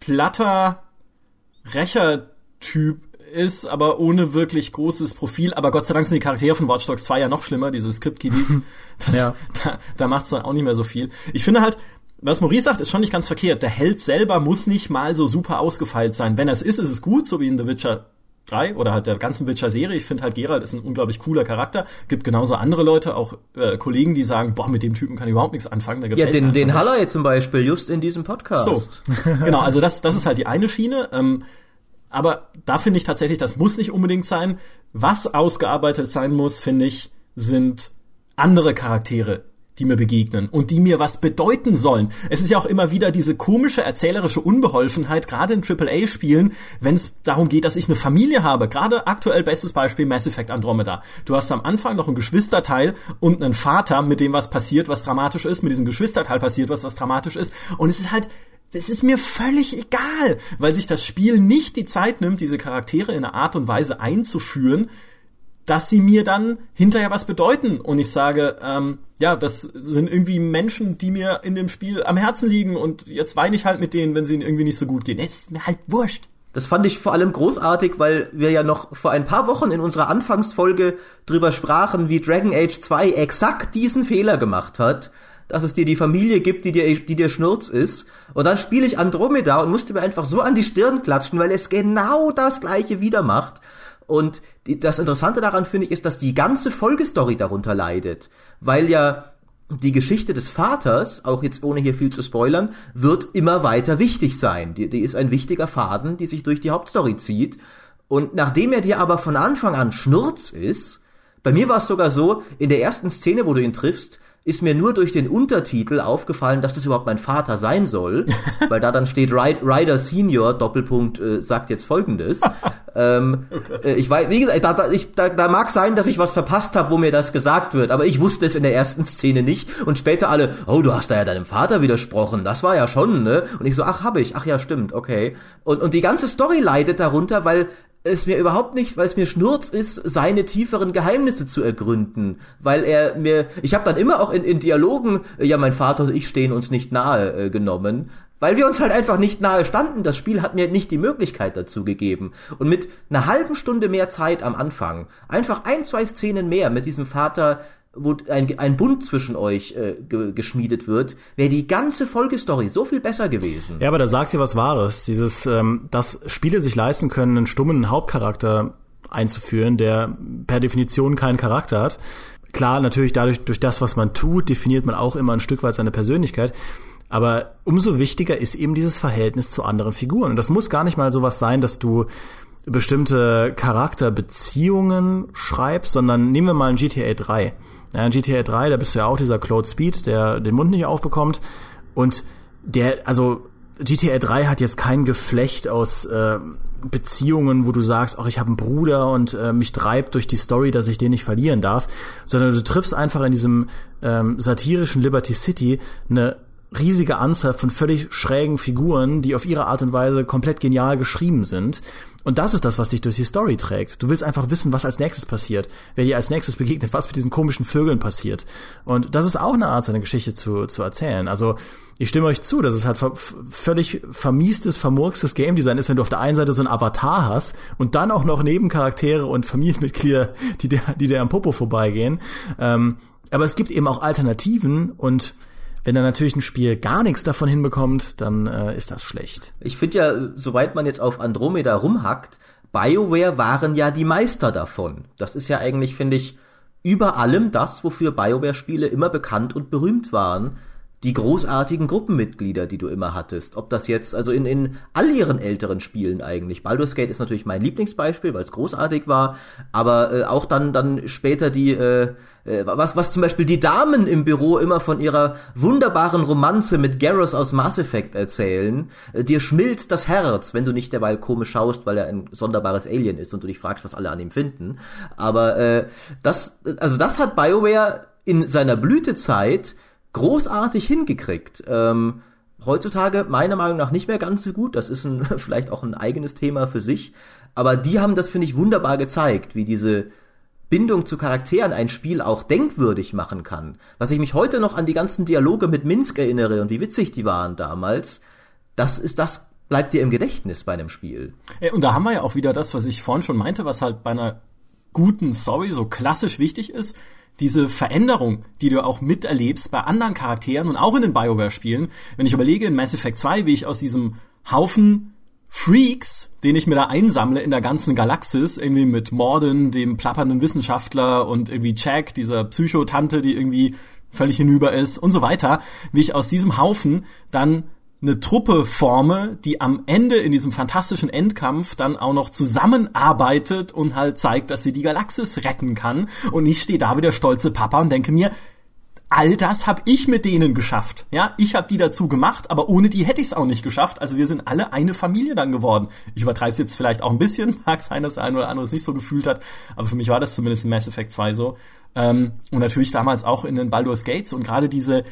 platter Rächer-Typ ist, aber ohne wirklich großes Profil. Aber Gott sei Dank sind die Charaktere von Watch Dogs 2 ja noch schlimmer, diese Script-Kiddies. ja. Da, da macht's dann auch nicht mehr so viel. Ich finde halt, was Maurice sagt, ist schon nicht ganz verkehrt. Der Held selber muss nicht mal so super ausgefeilt sein. Wenn er es ist, ist es gut, so wie in The Witcher 3 oder halt der ganzen Witcher-Serie. Ich finde halt, Geralt ist ein unglaublich cooler Charakter. Gibt genauso andere Leute, auch äh, Kollegen, die sagen, boah, mit dem Typen kann ich überhaupt nichts anfangen. Der
gefällt ja, den, den Haller jetzt zum Beispiel, just in diesem Podcast.
So, genau, also das, das ist halt die eine Schiene. Ähm, aber da finde ich tatsächlich, das muss nicht unbedingt sein. Was ausgearbeitet sein muss, finde ich, sind andere Charaktere die mir begegnen und die mir was bedeuten sollen. Es ist ja auch immer wieder diese komische erzählerische Unbeholfenheit, gerade in AAA-Spielen, wenn es darum geht, dass ich eine Familie habe. Gerade aktuell bestes Beispiel Mass Effect Andromeda. Du hast am Anfang noch ein Geschwisterteil und einen Vater, mit dem was passiert, was dramatisch ist. Mit diesem Geschwisterteil passiert was, was dramatisch ist. Und es ist halt das ist mir völlig egal, weil sich das Spiel nicht die Zeit nimmt, diese Charaktere in einer Art und Weise einzuführen, dass sie mir dann hinterher was bedeuten und ich sage, ähm, ja, das sind irgendwie Menschen, die mir in dem Spiel am Herzen liegen und jetzt weine ich halt mit denen, wenn sie ihnen irgendwie nicht so gut gehen. Es ist mir halt wurscht.
Das fand ich vor allem großartig, weil wir ja noch vor ein paar Wochen in unserer Anfangsfolge drüber sprachen, wie Dragon Age 2 exakt diesen Fehler gemacht hat, dass es dir die Familie gibt, die dir, die dir Schnurz ist. Und dann spiele ich Andromeda und musste mir einfach so an die Stirn klatschen, weil es genau das gleiche wieder macht. Und das Interessante daran finde ich ist, dass die ganze Folgestory darunter leidet, weil ja die Geschichte des Vaters, auch jetzt ohne hier viel zu spoilern, wird immer weiter wichtig sein. Die, die ist ein wichtiger Faden, die sich durch die Hauptstory zieht. Und nachdem er dir aber von Anfang an Schnurz ist, bei mir war es sogar so, in der ersten Szene, wo du ihn triffst, ist mir nur durch den Untertitel aufgefallen, dass das überhaupt mein Vater sein soll, weil da dann steht Ryder Senior Doppelpunkt äh, sagt jetzt Folgendes. ähm, äh, ich weiß, wie gesagt, da, da, ich, da, da mag sein, dass ich was verpasst habe, wo mir das gesagt wird, aber ich wusste es in der ersten Szene nicht und später alle, oh, du hast da ja deinem Vater widersprochen, das war ja schon, ne? Und ich so, ach, hab ich, ach ja, stimmt, okay. Und und die ganze Story leidet darunter, weil es mir überhaupt nicht, weil es mir Schnurz ist, seine tieferen Geheimnisse zu ergründen, weil er mir, ich habe dann immer auch in, in Dialogen, äh, ja, mein Vater und ich stehen uns nicht nahe äh, genommen, weil wir uns halt einfach nicht nahe standen. Das Spiel hat mir nicht die Möglichkeit dazu gegeben. Und mit einer halben Stunde mehr Zeit am Anfang, einfach ein, zwei Szenen mehr mit diesem Vater wo ein, ein Bund zwischen euch äh, ge geschmiedet wird, wäre die ganze Folgestory so viel besser gewesen.
Ja, aber da sagt ihr was Wahres. Dieses, ähm, dass Spiele sich leisten können, einen stummen Hauptcharakter einzuführen, der per Definition keinen Charakter hat. Klar, natürlich dadurch, durch das, was man tut, definiert man auch immer ein Stück weit seine Persönlichkeit. Aber umso wichtiger ist eben dieses Verhältnis zu anderen Figuren. Und das muss gar nicht mal sowas sein, dass du bestimmte Charakterbeziehungen schreibst, sondern nehmen wir mal ein GTA 3. Ja, in GTA 3, da bist du ja auch dieser Claude Speed, der den Mund nicht aufbekommt. Und der, also GTA 3 hat jetzt kein Geflecht aus äh, Beziehungen, wo du sagst, ach, ich habe einen Bruder und äh, mich treibt durch die Story, dass ich den nicht verlieren darf, sondern du triffst einfach in diesem ähm, satirischen Liberty City eine riesige Anzahl von völlig schrägen Figuren, die auf ihre Art und Weise komplett genial geschrieben sind. Und das ist das, was dich durch die Story trägt. Du willst einfach wissen, was als nächstes passiert, wer dir als nächstes begegnet, was mit diesen komischen Vögeln passiert. Und das ist auch eine Art, seine Geschichte zu, zu erzählen. Also ich stimme euch zu, dass es halt völlig vermiestes, vermurkstes Game Design ist, wenn du auf der einen Seite so ein Avatar hast und dann auch noch Nebencharaktere und Familienmitglieder, die dir, die dir am Popo vorbeigehen. Ähm, aber es gibt eben auch Alternativen und wenn dann natürlich ein Spiel gar nichts davon hinbekommt, dann äh, ist das schlecht.
Ich finde ja, soweit man jetzt auf Andromeda rumhackt, BioWare waren ja die Meister davon. Das ist ja eigentlich, finde ich, über allem das, wofür BioWare-Spiele immer bekannt und berühmt waren die großartigen Gruppenmitglieder, die du immer hattest. Ob das jetzt, also in, in all ihren älteren Spielen eigentlich. Baldur's Gate ist natürlich mein Lieblingsbeispiel, weil es großartig war, aber äh, auch dann, dann später die, äh, äh, was, was zum Beispiel die Damen im Büro immer von ihrer wunderbaren Romanze mit Garrus aus Mass Effect erzählen. Äh, dir schmilzt das Herz, wenn du nicht derweil komisch schaust, weil er ein sonderbares Alien ist und du dich fragst, was alle an ihm finden. Aber äh, das, also das hat BioWare in seiner Blütezeit großartig hingekriegt. Ähm, heutzutage meiner Meinung nach nicht mehr ganz so gut. Das ist ein, vielleicht auch ein eigenes Thema für sich. Aber die haben das, finde ich, wunderbar gezeigt, wie diese Bindung zu Charakteren ein Spiel auch denkwürdig machen kann. Was ich mich heute noch an die ganzen Dialoge mit Minsk erinnere und wie witzig die waren damals, das ist das bleibt dir im Gedächtnis bei einem Spiel.
Und da haben wir ja auch wieder das, was ich vorhin schon meinte, was halt bei einer guten Story so klassisch wichtig ist diese Veränderung, die du auch miterlebst bei anderen Charakteren und auch in den BioWare-Spielen. Wenn ich überlege in Mass Effect 2, wie ich aus diesem Haufen Freaks, den ich mir da einsammle in der ganzen Galaxis, irgendwie mit Morden, dem plappernden Wissenschaftler und irgendwie Jack, dieser Psychotante, die irgendwie völlig hinüber ist und so weiter, wie ich aus diesem Haufen dann eine Truppe forme, die am Ende in diesem fantastischen Endkampf dann auch noch zusammenarbeitet und halt zeigt, dass sie die Galaxis retten kann. Und ich stehe da wie der stolze Papa und denke mir, all das habe ich mit denen geschafft. Ja, ich habe die dazu gemacht, aber ohne die hätte ich es auch nicht geschafft. Also wir sind alle eine Familie dann geworden. Ich übertreibe es jetzt vielleicht auch ein bisschen, mag sein, dass der eine oder andere es nicht so gefühlt hat, aber für mich war das zumindest in Mass Effect 2 so. Ähm, und natürlich damals auch in den Baldur's Gates und gerade diese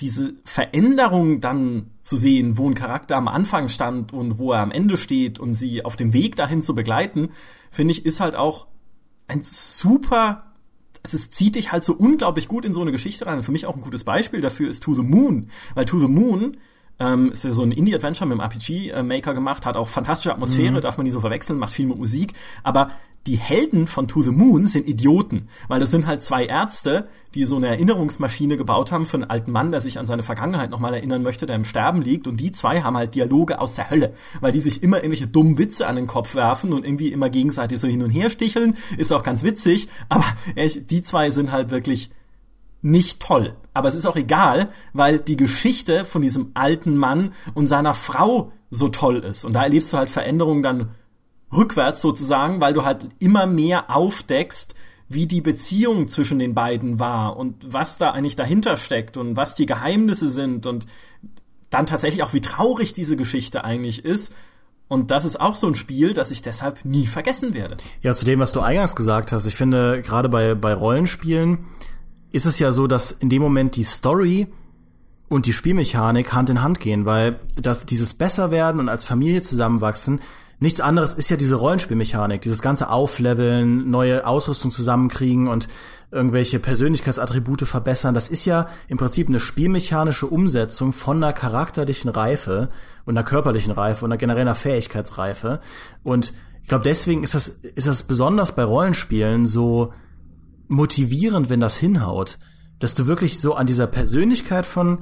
diese Veränderung dann zu sehen, wo ein Charakter am Anfang stand und wo er am Ende steht und sie auf dem Weg dahin zu begleiten, finde ich, ist halt auch ein super also es zieht dich halt so unglaublich gut in so eine Geschichte rein. Und für mich auch ein gutes Beispiel dafür ist To the Moon, weil To the Moon ähm, ist ja so ein Indie-Adventure mit dem RPG-Maker gemacht, hat auch fantastische Atmosphäre, mhm. darf man nie so verwechseln, macht viel mit Musik, aber die Helden von To the Moon sind Idioten, weil das sind halt zwei Ärzte, die so eine Erinnerungsmaschine gebaut haben für einen alten Mann, der sich an seine Vergangenheit nochmal erinnern möchte, der im Sterben liegt. Und die zwei haben halt Dialoge aus der Hölle, weil die sich immer irgendwelche dummen Witze an den Kopf werfen und irgendwie immer gegenseitig so hin und her sticheln. Ist auch ganz witzig, aber echt, die zwei sind halt wirklich nicht toll. Aber es ist auch egal, weil die Geschichte von diesem alten Mann und seiner Frau so toll ist. Und da erlebst du halt Veränderungen dann rückwärts sozusagen, weil du halt immer mehr aufdeckst, wie die Beziehung zwischen den beiden war und was da eigentlich dahinter steckt und was die Geheimnisse sind und dann tatsächlich auch, wie traurig diese Geschichte eigentlich ist. Und das ist auch so ein Spiel, das ich deshalb nie vergessen werde.
Ja, zu dem, was du eingangs gesagt hast, ich finde, gerade bei, bei Rollenspielen ist es ja so, dass in dem Moment die Story und die Spielmechanik Hand in Hand gehen, weil das dieses Besserwerden und als Familie zusammenwachsen nichts anderes ist ja diese Rollenspielmechanik, dieses ganze Aufleveln, neue Ausrüstung zusammenkriegen und irgendwelche Persönlichkeitsattribute verbessern. Das ist ja im Prinzip eine spielmechanische Umsetzung von einer charakterlichen Reife und einer körperlichen Reife und einer generellen Fähigkeitsreife. Und ich glaube, deswegen ist das, ist das besonders bei Rollenspielen so motivierend, wenn das hinhaut, dass du wirklich so an dieser Persönlichkeit von,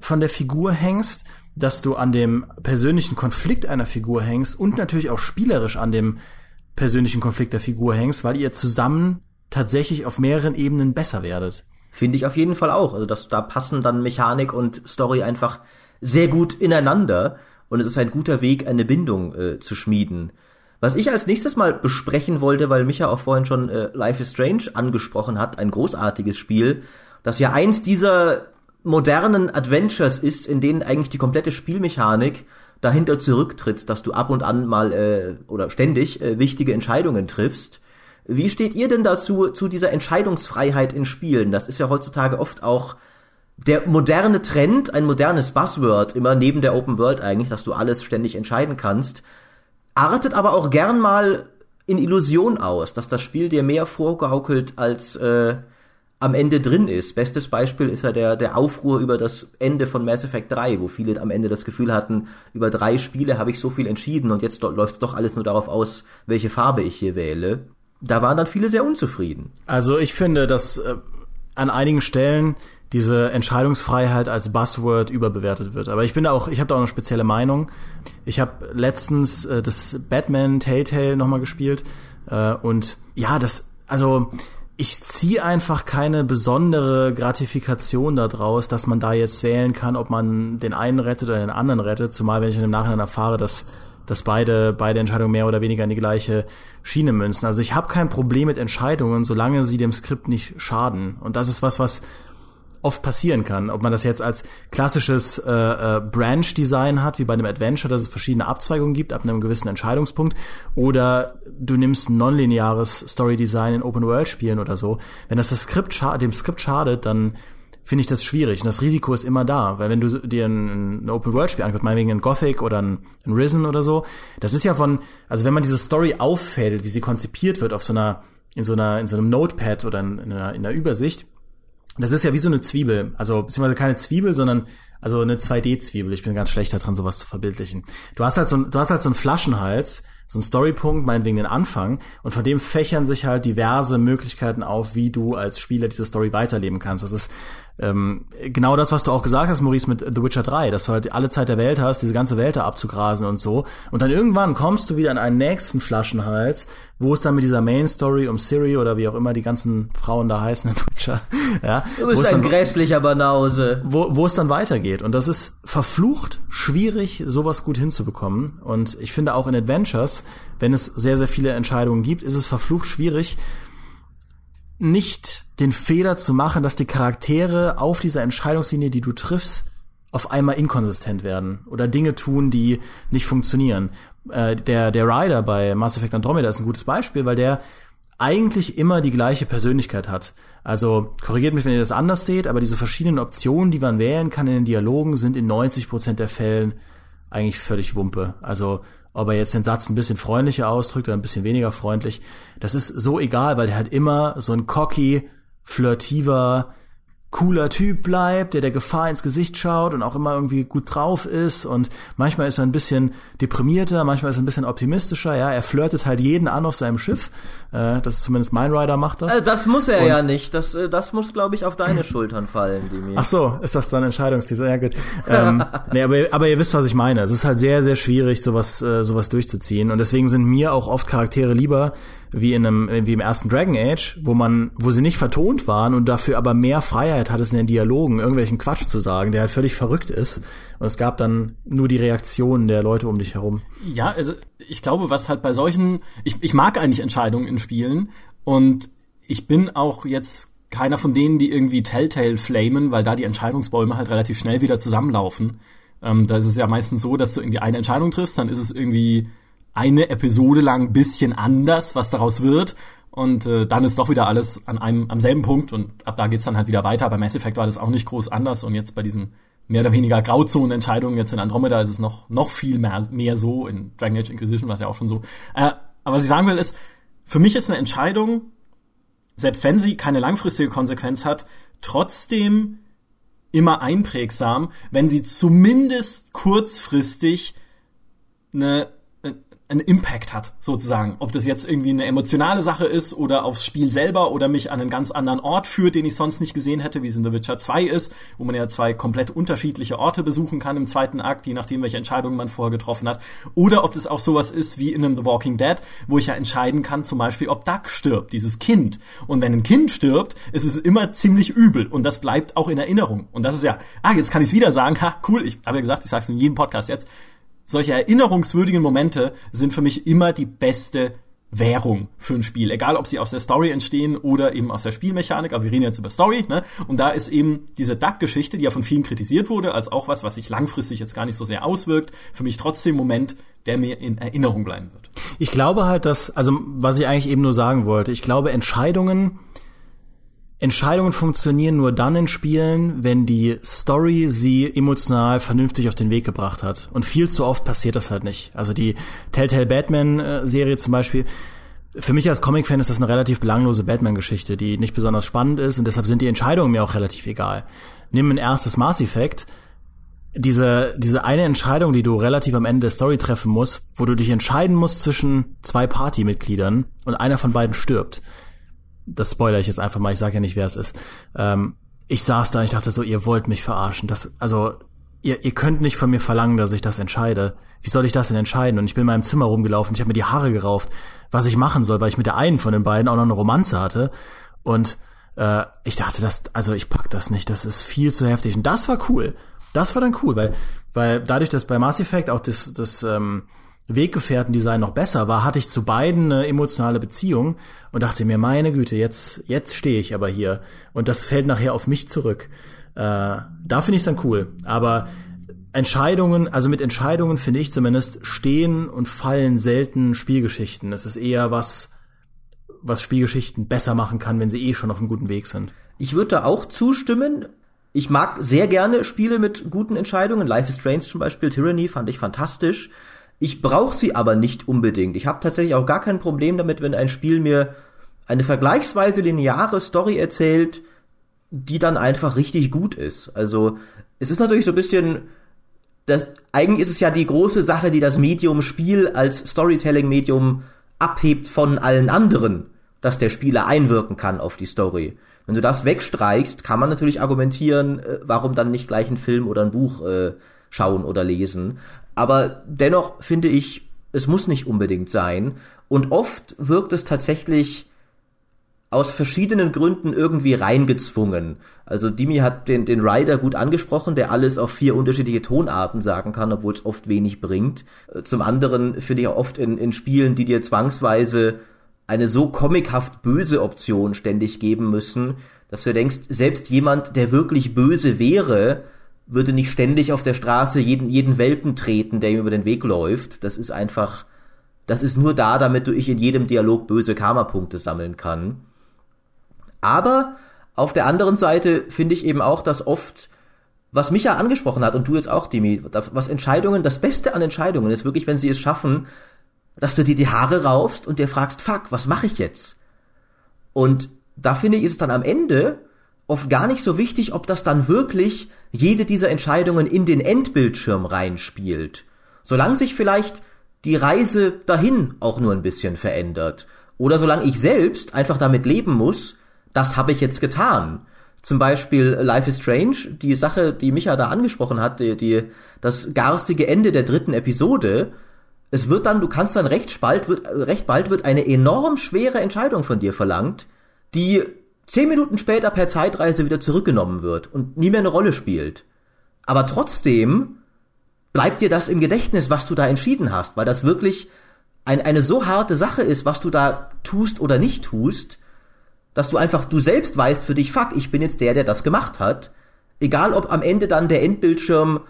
von der Figur hängst dass du an dem persönlichen Konflikt einer Figur hängst und natürlich auch spielerisch an dem persönlichen Konflikt der Figur hängst, weil ihr zusammen tatsächlich auf mehreren Ebenen besser werdet.
Finde ich auf jeden Fall auch. Also das, da passen dann Mechanik und Story einfach sehr gut ineinander und es ist ein guter Weg, eine Bindung äh, zu schmieden. Was ich als nächstes mal besprechen wollte, weil Micha auch vorhin schon äh, Life is Strange angesprochen hat, ein großartiges Spiel, das ja eins dieser modernen Adventures ist, in denen eigentlich die komplette Spielmechanik dahinter zurücktritt, dass du ab und an mal äh, oder ständig äh, wichtige Entscheidungen triffst. Wie steht ihr denn dazu zu dieser Entscheidungsfreiheit in Spielen? Das ist ja heutzutage oft auch der moderne Trend, ein modernes Buzzword, immer neben der Open World eigentlich, dass du alles ständig entscheiden kannst, artet aber auch gern mal in Illusion aus, dass das Spiel dir mehr vorgaukelt, als äh, am Ende drin ist. Bestes Beispiel ist ja der, der Aufruhr über das Ende von Mass Effect 3, wo viele am Ende das Gefühl hatten, über drei Spiele habe ich so viel entschieden und jetzt läuft es doch alles nur darauf aus, welche Farbe ich hier wähle. Da waren dann viele sehr unzufrieden.
Also ich finde, dass äh, an einigen Stellen diese Entscheidungsfreiheit als Buzzword überbewertet wird. Aber ich bin da auch, ich habe da auch eine spezielle Meinung. Ich habe letztens äh, das Batman Telltale nochmal gespielt äh, und ja, das, also ich ziehe einfach keine besondere Gratifikation daraus, dass man da jetzt wählen kann, ob man den einen rettet oder den anderen rettet, zumal wenn ich im Nachhinein erfahre, dass dass beide beide Entscheidungen mehr oder weniger in die gleiche Schiene münzen. Also ich habe kein Problem mit Entscheidungen, solange sie dem Skript nicht schaden. Und das ist was, was oft passieren kann. Ob man das jetzt als klassisches äh, äh, Branch-Design hat, wie bei einem Adventure, dass es verschiedene Abzweigungen gibt ab einem gewissen Entscheidungspunkt, oder du nimmst ein nonlineares Story-Design in Open-World-Spielen oder so. Wenn das, das Skript dem Skript schadet, dann finde ich das schwierig. Und das Risiko ist immer da, weil wenn du dir ein, ein Open-World-Spiel anguckst, meinetwegen ein Gothic oder ein, ein Risen oder so, das ist ja von, also wenn man diese Story auffällt, wie sie konzipiert wird auf so einer, in so einer, in so einem Notepad oder in, in, einer, in einer Übersicht, das ist ja wie so eine Zwiebel. Also, beziehungsweise keine Zwiebel, sondern also eine 2D-Zwiebel. Ich bin ganz schlecht daran, sowas zu verbildlichen. Du hast halt so, ein, du hast halt so einen Flaschenhals, so einen Storypunkt, meinetwegen den Anfang, und von dem fächern sich halt diverse Möglichkeiten auf, wie du als Spieler diese Story weiterleben kannst. Das ist ähm, genau das, was du auch gesagt hast, Maurice, mit The Witcher 3, dass du halt alle Zeit der Welt hast, diese ganze Welt da abzugrasen und so. Und dann irgendwann kommst du wieder an einen nächsten Flaschenhals, wo es dann mit dieser Main Story um Siri oder wie auch immer die ganzen Frauen da heißen in Witcher, ja.
Du bist ein
dann,
grässlicher Banause.
Wo, wo es dann weitergeht. Und das ist verflucht schwierig, sowas gut hinzubekommen. Und ich finde auch in Adventures, wenn es sehr, sehr viele Entscheidungen gibt, ist es verflucht schwierig, nicht den Fehler zu machen, dass die Charaktere auf dieser Entscheidungslinie, die du triffst, auf einmal inkonsistent werden oder Dinge tun, die nicht funktionieren. Äh, der, der Rider bei Mass Effect Andromeda ist ein gutes Beispiel, weil der eigentlich immer die gleiche Persönlichkeit hat. Also korrigiert mich, wenn ihr das anders seht, aber diese verschiedenen Optionen, die man wählen kann in den Dialogen, sind in 90 Prozent der Fällen eigentlich völlig Wumpe. Also ob er jetzt den Satz ein bisschen freundlicher ausdrückt oder ein bisschen weniger freundlich, das ist so egal, weil er halt immer so ein cocky, flirtiver, cooler Typ bleibt, der der Gefahr ins Gesicht schaut und auch immer irgendwie gut drauf ist und manchmal ist er ein bisschen deprimierter, manchmal ist er ein bisschen optimistischer, ja, er flirtet halt jeden an auf seinem Schiff, äh, das ist zumindest mein Rider macht das.
Also das muss er und, ja nicht, das, äh, das muss glaube ich auf deine Schultern fallen, Demi.
Ach so, ist das dann Entscheidungsdesign, ja gut. ähm, nee, aber, aber ihr wisst, was ich meine, es ist halt sehr, sehr schwierig, sowas, äh, sowas durchzuziehen und deswegen sind mir auch oft Charaktere lieber, wie in einem wie im ersten Dragon Age, wo man wo sie nicht vertont waren und dafür aber mehr Freiheit hat es in den Dialogen irgendwelchen Quatsch zu sagen, der halt völlig verrückt ist und es gab dann nur die Reaktionen der Leute um dich herum.
Ja, also ich glaube, was halt bei solchen ich ich mag eigentlich Entscheidungen in Spielen und ich bin auch jetzt keiner von denen, die irgendwie Telltale flamen, weil da die Entscheidungsbäume halt relativ schnell wieder zusammenlaufen. Ähm, da ist es ja meistens so, dass du irgendwie eine Entscheidung triffst, dann ist es irgendwie eine Episode lang bisschen anders, was daraus wird. Und äh, dann ist doch wieder alles an einem am selben Punkt und ab da geht's dann halt wieder weiter. Bei Mass Effect war das auch nicht groß anders und jetzt bei diesen mehr oder weniger Grauzonen-Entscheidungen jetzt in Andromeda ist es noch noch viel mehr mehr so. In Dragon Age Inquisition war es ja auch schon so. Äh, aber was ich sagen will ist, für mich ist eine Entscheidung, selbst wenn sie keine langfristige Konsequenz hat, trotzdem immer einprägsam, wenn sie zumindest kurzfristig eine einen Impact hat, sozusagen. Ob das jetzt irgendwie eine emotionale Sache ist oder aufs Spiel selber oder mich an einen ganz anderen Ort führt, den ich sonst nicht gesehen hätte, wie es in The Witcher 2 ist, wo man ja zwei komplett unterschiedliche Orte besuchen kann im zweiten Akt, je nachdem, welche Entscheidungen man vorher getroffen hat. Oder ob das auch sowas ist wie in einem The Walking Dead, wo ich ja entscheiden kann, zum Beispiel, ob Duck stirbt, dieses Kind. Und wenn ein Kind stirbt, ist es immer ziemlich übel und das bleibt auch in Erinnerung. Und das ist ja, ah, jetzt kann ich es wieder sagen, ha, cool, ich habe ja gesagt, ich sag's in jedem Podcast jetzt, solche erinnerungswürdigen Momente sind für mich immer die beste Währung für ein Spiel. Egal, ob sie aus der Story entstehen oder eben aus der Spielmechanik, aber wir reden jetzt über Story, ne? Und da ist eben diese Duck-Geschichte, die ja von vielen kritisiert wurde, als auch was, was sich langfristig jetzt gar nicht so sehr auswirkt, für mich trotzdem Moment, der mir in Erinnerung bleiben wird.
Ich glaube halt, dass, also was ich eigentlich eben nur sagen wollte, ich glaube, Entscheidungen Entscheidungen funktionieren nur dann in Spielen, wenn die Story sie emotional vernünftig auf den Weg gebracht hat. Und viel zu oft passiert das halt nicht. Also die Telltale Batman-Serie zum Beispiel, für mich als Comic-Fan ist das eine relativ belanglose Batman-Geschichte, die nicht besonders spannend ist und deshalb sind die Entscheidungen mir auch relativ egal. Nimm ein erstes Mass Effect. Diese, diese eine Entscheidung, die du relativ am Ende der Story treffen musst, wo du dich entscheiden musst zwischen zwei Partymitgliedern und einer von beiden stirbt das spoiler ich jetzt einfach mal, ich sage ja nicht, wer es ist. Ähm, ich saß da und ich dachte so, ihr wollt mich verarschen. Das, also, ihr, ihr könnt nicht von mir verlangen, dass ich das entscheide. Wie soll ich das denn entscheiden? Und ich bin in meinem Zimmer rumgelaufen, ich habe mir die Haare gerauft, was ich machen soll, weil ich mit der einen von den beiden auch noch eine Romanze hatte. Und äh, ich dachte, das, also ich pack das nicht, das ist viel zu heftig. Und das war cool. Das war dann cool, weil, weil dadurch, dass bei Mass Effect auch das, das ähm, Weggefährtendesign noch besser war, hatte ich zu beiden eine emotionale Beziehung und dachte mir, meine Güte, jetzt, jetzt stehe ich aber hier. Und das fällt nachher auf mich zurück. Äh, da finde ich es dann cool. Aber Entscheidungen, also mit Entscheidungen finde ich zumindest, stehen und fallen selten Spielgeschichten. Es ist eher was, was Spielgeschichten besser machen kann, wenn sie eh schon auf einem guten Weg sind.
Ich würde da auch zustimmen. Ich mag sehr gerne Spiele mit guten Entscheidungen. Life is Strange zum Beispiel, Tyranny fand ich fantastisch. Ich brauche sie aber nicht unbedingt. Ich habe tatsächlich auch gar kein Problem damit, wenn ein Spiel mir eine vergleichsweise lineare Story erzählt, die dann einfach richtig gut ist. Also es ist natürlich so ein bisschen, das, eigentlich ist es ja die große Sache, die das Medium Spiel als Storytelling-Medium abhebt von allen anderen, dass der Spieler einwirken kann auf die Story. Wenn du das wegstreichst, kann man natürlich argumentieren, äh, warum dann nicht gleich ein Film oder ein Buch äh, schauen oder lesen. Aber dennoch finde ich, es muss nicht unbedingt sein. Und oft wirkt es tatsächlich aus verschiedenen Gründen irgendwie reingezwungen. Also Dimi hat den, den Rider gut angesprochen, der alles auf vier unterschiedliche Tonarten sagen kann, obwohl es oft wenig bringt. Zum anderen finde ich auch oft in, in Spielen, die dir zwangsweise eine so comichaft böse Option ständig geben müssen, dass du denkst, selbst jemand, der wirklich böse wäre, würde nicht ständig auf der Straße jeden, jeden Welpen treten, der ihm über den Weg läuft. Das ist einfach, das ist nur da, damit du ich in jedem Dialog böse Karma-Punkte sammeln kann. Aber auf der anderen Seite finde ich eben auch, dass oft, was Micha angesprochen hat und du jetzt auch, Dimi, was Entscheidungen, das Beste an Entscheidungen ist wirklich, wenn sie es schaffen, dass du dir die Haare raufst und dir fragst, fuck, was mache ich jetzt? Und da finde ich, ist es dann am Ende oft gar nicht so wichtig, ob das dann wirklich jede dieser Entscheidungen in den Endbildschirm reinspielt. Solange sich vielleicht die Reise dahin auch nur ein bisschen verändert. Oder solange ich selbst einfach damit leben muss, das habe ich jetzt getan. Zum Beispiel Life is Strange, die Sache, die Micha da angesprochen hat, die, die, das garstige Ende der dritten Episode. Es wird dann, du kannst dann recht bald wird, recht bald wird eine enorm schwere Entscheidung von dir verlangt, die zehn Minuten später per Zeitreise wieder zurückgenommen wird und nie mehr eine Rolle spielt. Aber trotzdem bleibt dir das im Gedächtnis, was du da entschieden hast, weil das wirklich ein, eine so harte Sache ist, was du da tust oder nicht tust, dass du einfach, du selbst weißt für dich, fuck, ich bin jetzt der, der das gemacht hat. Egal, ob am Ende dann der Endbildschirm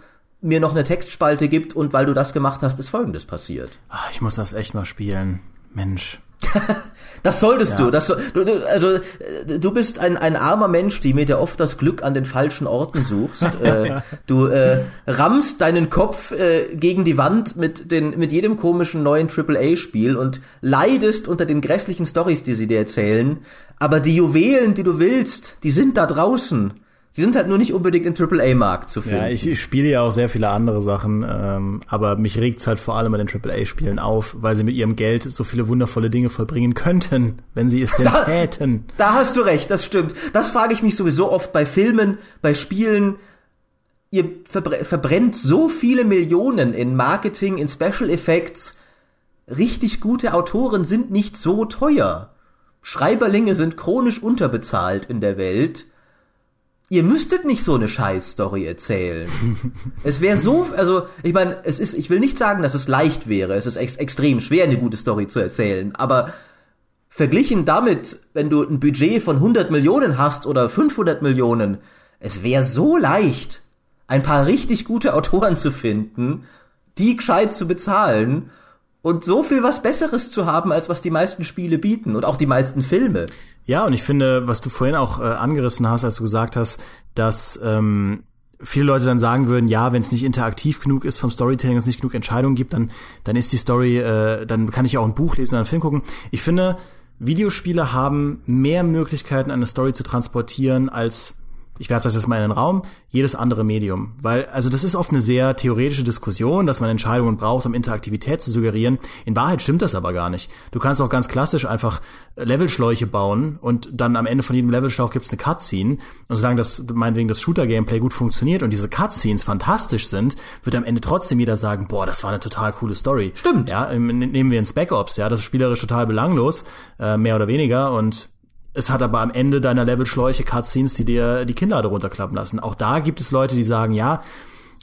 mir noch eine Textspalte gibt und weil du das gemacht hast, ist Folgendes passiert.
Ach, ich muss das echt mal spielen. Mensch.
das solltest ja. du. Das, du, du. Also äh, du bist ein, ein armer Mensch, die mir der oft das Glück an den falschen Orten suchst. äh, du äh, rammst deinen Kopf äh, gegen die Wand mit, den, mit jedem komischen neuen AAA-Spiel und leidest unter den grässlichen Stories, die sie dir erzählen. Aber die Juwelen, die du willst, die sind da draußen. Sie sind halt nur nicht unbedingt im AAA-Markt zu finden.
Ja, ich, ich spiele ja auch sehr viele andere Sachen, ähm, aber mich regt's halt vor allem an den AAA-Spielen auf, weil sie mit ihrem Geld so viele wundervolle Dinge vollbringen könnten, wenn sie es denn da, täten.
Da hast du recht, das stimmt. Das frage ich mich sowieso oft bei Filmen, bei Spielen. Ihr verbr verbrennt so viele Millionen in Marketing, in Special Effects. Richtig gute Autoren sind nicht so teuer. Schreiberlinge sind chronisch unterbezahlt in der Welt ihr müsstet nicht so eine Scheiß-Story erzählen. es wäre so, also ich meine, es ist, ich will nicht sagen, dass es leicht wäre. Es ist ex extrem schwer, eine gute Story zu erzählen. Aber verglichen damit, wenn du ein Budget von 100 Millionen hast oder 500 Millionen, es wäre so leicht, ein paar richtig gute Autoren zu finden, die gescheit zu bezahlen und so viel was Besseres zu haben, als was die meisten Spiele bieten und auch die meisten Filme.
Ja, und ich finde, was du vorhin auch äh, angerissen hast, als du gesagt hast, dass ähm, viele Leute dann sagen würden, ja, wenn es nicht interaktiv genug ist vom Storytelling, es nicht genug Entscheidungen gibt, dann dann ist die Story, äh, dann kann ich auch ein Buch lesen oder einen Film gucken. Ich finde, Videospiele haben mehr Möglichkeiten, eine Story zu transportieren als ich werfe das jetzt mal in den Raum, jedes andere Medium. Weil, also das ist oft eine sehr theoretische Diskussion, dass man Entscheidungen braucht, um Interaktivität zu suggerieren. In Wahrheit stimmt das aber gar nicht. Du kannst auch ganz klassisch einfach Levelschläuche bauen und dann am Ende von jedem Levelschlauch gibt's eine Cutscene. Und solange das, meinetwegen das Shooter-Gameplay gut funktioniert und diese Cutscenes fantastisch sind, wird am Ende trotzdem jeder sagen, boah, das war eine total coole Story.
Stimmt.
Ja, nehmen wir in Spec Ops, ja, das ist spielerisch total belanglos, äh, mehr oder weniger und es hat aber am Ende deiner Levelschläuche Cutscenes, die dir die Kinder darunter klappen lassen. Auch da gibt es Leute, die sagen, ja,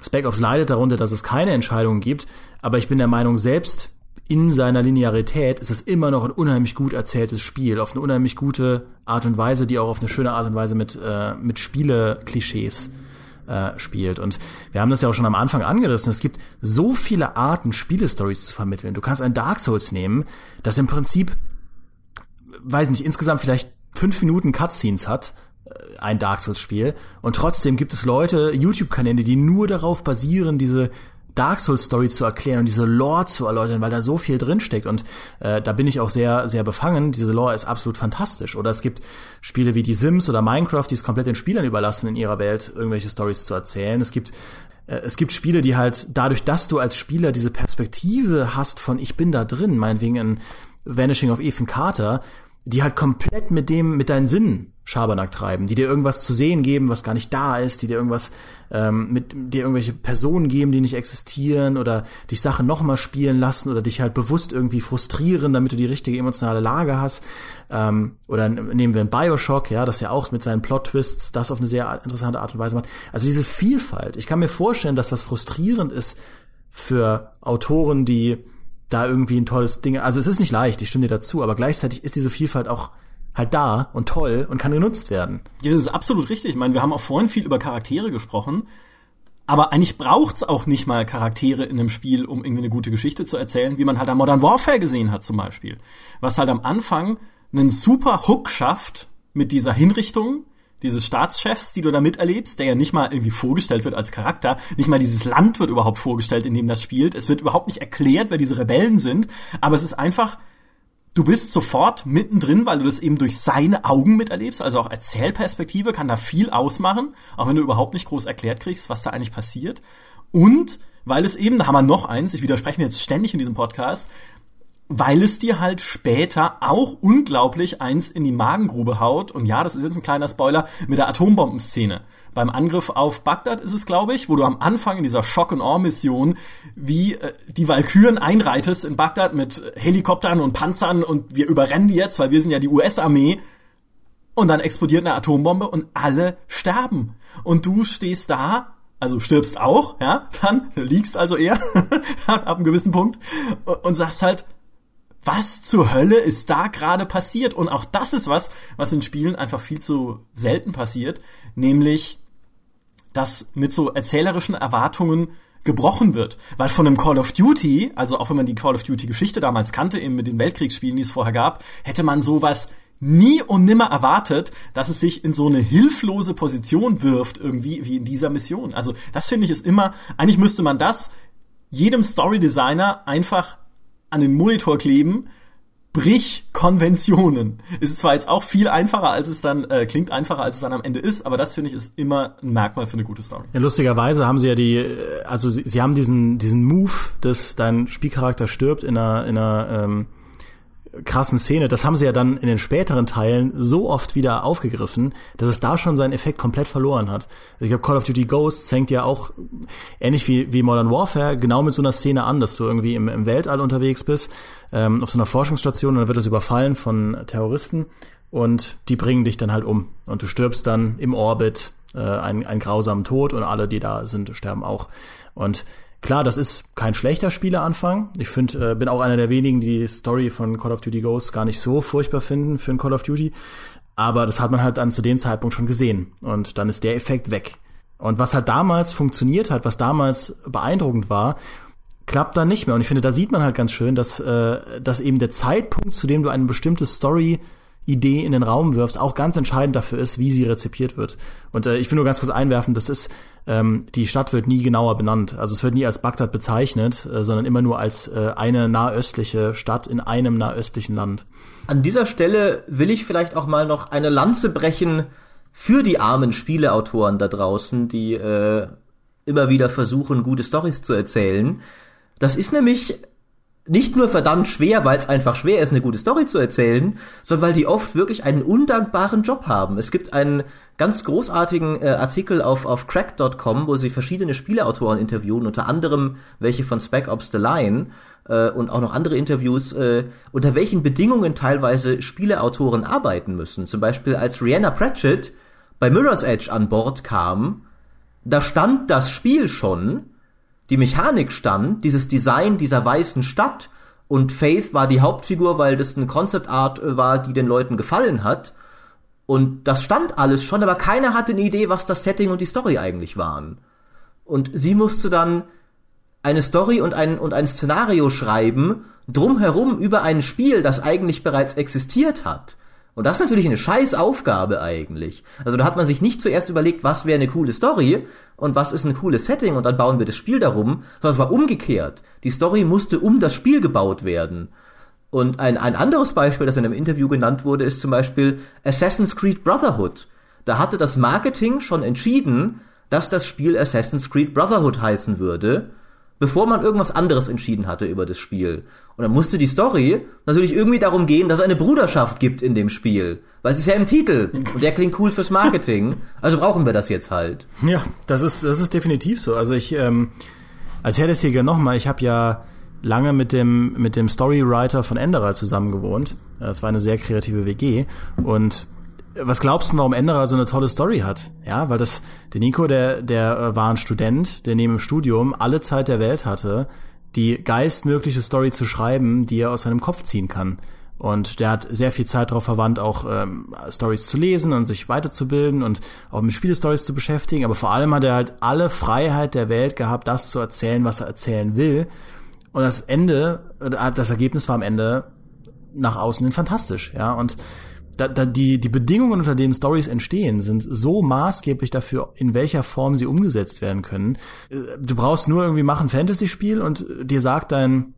Spec Ops leidet darunter, dass es keine Entscheidungen gibt, aber ich bin der Meinung, selbst in seiner Linearität ist es immer noch ein unheimlich gut erzähltes Spiel, auf eine unheimlich gute Art und Weise, die auch auf eine schöne Art und Weise mit, äh, mit Spiele-Klischees äh, spielt. Und wir haben das ja auch schon am Anfang angerissen. Es gibt so viele Arten, Spielestories zu vermitteln. Du kannst ein Dark Souls nehmen, das im Prinzip, weiß nicht, insgesamt vielleicht fünf Minuten Cutscenes hat, äh, ein Dark Souls Spiel und trotzdem gibt es Leute, YouTube-Kanäle, die nur darauf basieren, diese Dark Souls Story zu erklären und diese Lore zu erläutern, weil da so viel drinsteckt und äh, da bin ich auch sehr sehr befangen. Diese Lore ist absolut fantastisch. Oder es gibt Spiele wie die Sims oder Minecraft, die es komplett den Spielern überlassen, in ihrer Welt irgendwelche Stories zu erzählen. Es gibt äh, es gibt Spiele, die halt dadurch, dass du als Spieler diese Perspektive hast von ich bin da drin, meinetwegen in Vanishing of Ethan Carter, die halt komplett mit dem, mit deinen Sinnen Schabernack treiben, die dir irgendwas zu sehen geben, was gar nicht da ist, die dir irgendwas ähm, mit dir irgendwelche Personen geben, die nicht existieren oder dich Sachen nochmal spielen lassen oder dich halt bewusst irgendwie frustrieren, damit du die richtige emotionale Lage hast. Ähm, oder nehmen wir einen Bioshock, ja, das ja auch mit seinen Plot-Twists das auf eine sehr interessante Art und Weise macht. Also diese Vielfalt. Ich kann mir vorstellen, dass das frustrierend ist für Autoren, die da irgendwie ein tolles Ding. Also es ist nicht leicht, ich stimme dir dazu, aber gleichzeitig ist diese Vielfalt auch halt da und toll und kann genutzt werden.
Ja, das ist absolut richtig. Ich meine, wir haben auch vorhin viel über Charaktere gesprochen. Aber eigentlich braucht's auch nicht mal Charaktere in einem Spiel, um irgendwie eine gute Geschichte zu erzählen, wie man halt am Modern Warfare gesehen hat zum Beispiel. Was halt am Anfang einen super Hook schafft mit dieser Hinrichtung, dieses Staatschefs, die du da miterlebst, der ja nicht mal irgendwie vorgestellt wird als Charakter, nicht mal dieses Land wird überhaupt vorgestellt, in dem das spielt. Es wird überhaupt nicht erklärt, wer diese Rebellen sind, aber es ist einfach, du bist sofort mittendrin, weil du das eben durch seine Augen miterlebst, also auch Erzählperspektive kann da viel ausmachen, auch wenn du überhaupt nicht groß erklärt kriegst, was da eigentlich passiert. Und weil es eben, da haben wir noch eins, ich widerspreche mir jetzt ständig in diesem Podcast, weil es dir halt später auch unglaublich eins in die Magengrube haut. Und ja, das ist jetzt ein kleiner Spoiler mit der Atombombenszene. Beim Angriff auf Bagdad ist es, glaube ich, wo du am Anfang in dieser Shock and Awe Mission wie äh, die Walküren einreitest in Bagdad mit Helikoptern und Panzern und wir überrennen die jetzt, weil wir sind ja die US-Armee. Und dann explodiert eine Atombombe und alle sterben. Und du stehst da also stirbst auch, ja, dann liegst also eher ab einem gewissen Punkt und sagst halt, was zur Hölle ist da gerade passiert? Und auch das ist was, was in Spielen einfach viel zu selten passiert, nämlich, dass mit so erzählerischen Erwartungen gebrochen wird. Weil von einem Call of Duty, also auch wenn man die Call of Duty Geschichte damals kannte, eben mit den Weltkriegsspielen, die es vorher gab, hätte man sowas nie und nimmer erwartet, dass es sich in so eine hilflose Position wirft, irgendwie wie in dieser Mission. Also das finde ich ist immer, eigentlich müsste man das jedem Story Designer einfach an den Monitor kleben, brich Konventionen. Es ist zwar jetzt auch viel einfacher, als es dann äh, klingt einfacher, als es dann am Ende ist, aber das finde ich ist immer ein Merkmal für eine gute Story.
Ja, lustigerweise haben sie ja die, äh, also sie, sie haben diesen diesen Move, dass dein Spielcharakter stirbt in einer in einer ähm, krassen Szene, das haben sie ja dann in den späteren Teilen so oft wieder aufgegriffen, dass es da schon seinen Effekt komplett verloren hat. Also ich glaube, Call of Duty Ghosts fängt ja auch ähnlich wie, wie Modern Warfare genau mit so einer Szene an, dass du irgendwie im, im Weltall unterwegs bist, ähm, auf so einer Forschungsstation und dann wird es überfallen von Terroristen und die bringen dich dann halt um und du stirbst dann im Orbit äh, einen, einen grausamen Tod und alle, die da sind, sterben auch. Und Klar, das ist kein schlechter Spieleanfang. Ich finde, äh, bin auch einer der wenigen, die die Story von Call of Duty Ghosts gar nicht so furchtbar finden für ein Call of Duty. Aber das hat man halt dann zu dem Zeitpunkt schon gesehen. Und dann ist der Effekt weg. Und was halt damals funktioniert hat, was damals beeindruckend war, klappt dann nicht mehr. Und ich finde, da sieht man halt ganz schön, dass, äh, dass eben der Zeitpunkt, zu dem du eine bestimmte Story Idee in den Raum wirfst, auch ganz entscheidend dafür ist, wie sie rezipiert wird. Und äh, ich will nur ganz kurz einwerfen, das ist, ähm, die Stadt wird nie genauer benannt. Also es wird nie als Bagdad bezeichnet, äh, sondern immer nur als äh, eine nahöstliche Stadt in einem nahöstlichen Land.
An dieser Stelle will ich vielleicht auch mal noch eine Lanze brechen für die armen Spieleautoren da draußen, die äh, immer wieder versuchen, gute Stories zu erzählen. Das ist nämlich nicht nur verdammt schwer, weil es einfach schwer ist, eine gute Story zu erzählen, sondern weil die oft wirklich einen undankbaren Job haben. Es gibt einen ganz großartigen äh, Artikel auf, auf crack.com, wo sie verschiedene Spieleautoren interviewen, unter anderem welche von Spec Ops The Line äh, und auch noch andere Interviews, äh, unter welchen Bedingungen teilweise Spieleautoren arbeiten müssen. Zum Beispiel als Rihanna Pratchett bei Mirror's Edge an Bord kam, da stand das Spiel schon, die Mechanik stand, dieses Design dieser weißen Stadt und Faith war die Hauptfigur, weil das eine Concept Art äh, war, die den Leuten gefallen hat. Und das stand alles schon, aber keiner hatte eine Idee, was das Setting und die Story eigentlich waren. Und sie musste dann eine Story und ein, und ein Szenario schreiben, drumherum über ein Spiel, das eigentlich bereits existiert hat. Und das ist natürlich eine scheiß Aufgabe eigentlich. Also da hat man sich nicht zuerst überlegt, was wäre eine coole Story und was ist ein cooles Setting und dann bauen wir das Spiel darum, sondern es war umgekehrt. Die Story musste um das Spiel gebaut werden. Und ein, ein anderes Beispiel, das in einem Interview genannt wurde, ist zum Beispiel Assassin's Creed Brotherhood. Da hatte das Marketing schon entschieden, dass das Spiel Assassin's Creed Brotherhood heißen würde bevor man irgendwas anderes entschieden hatte über das Spiel. Und dann musste die Story natürlich irgendwie darum gehen, dass es eine Bruderschaft gibt in dem Spiel. Weil es ist ja im Titel. Und der klingt cool fürs Marketing. Also brauchen wir das jetzt halt.
Ja, das ist, das ist definitiv so. Also ich, ähm, als Herdesjäger nochmal, ich habe ja lange mit dem, mit dem Storywriter von Enderal zusammen gewohnt. Das war eine sehr kreative WG. Und was glaubst du, warum Enderer so eine tolle Story hat? Ja, weil das, der Nico, der, der äh, war ein Student, der neben dem Studium alle Zeit der Welt hatte, die geistmögliche Story zu schreiben, die er aus seinem Kopf ziehen kann. Und der hat sehr viel Zeit darauf verwandt, auch ähm, Stories zu lesen und sich weiterzubilden und auch mit Spielestories zu beschäftigen. Aber vor allem hat er halt alle Freiheit der Welt gehabt, das zu erzählen, was er erzählen will. Und das Ende, äh, das Ergebnis war am Ende nach außen hin fantastisch, ja. Und da, da die, die Bedingungen, unter denen Stories entstehen, sind so maßgeblich dafür, in welcher Form sie umgesetzt werden können. Äh, du brauchst nur irgendwie machen Fantasy-Spiel und dir sagt dein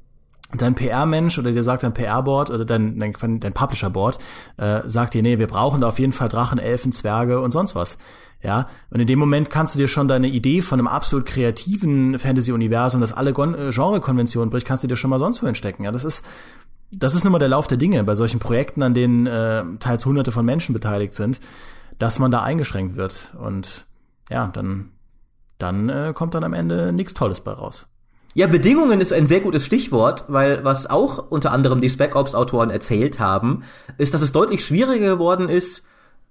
dein PR-Mensch oder dir sagt dein PR-Board oder dein, dein, dein Publisher-Board, äh, sagt dir, nee, wir brauchen da auf jeden Fall Drachen, Elfen, Zwerge und sonst was. Ja, und in dem Moment kannst du dir schon deine Idee von einem absolut kreativen Fantasy-Universum, das alle äh, Genre-Konventionen bricht, kannst du dir schon mal sonst wohin stecken. Ja, das ist, das ist nun mal der Lauf der Dinge bei solchen Projekten, an denen äh, teils hunderte von Menschen beteiligt sind, dass man da eingeschränkt wird. Und ja, dann, dann äh, kommt dann am Ende nichts Tolles bei raus.
Ja, Bedingungen ist ein sehr gutes Stichwort, weil was auch unter anderem die Spec Ops Autoren erzählt haben, ist, dass es deutlich schwieriger geworden ist,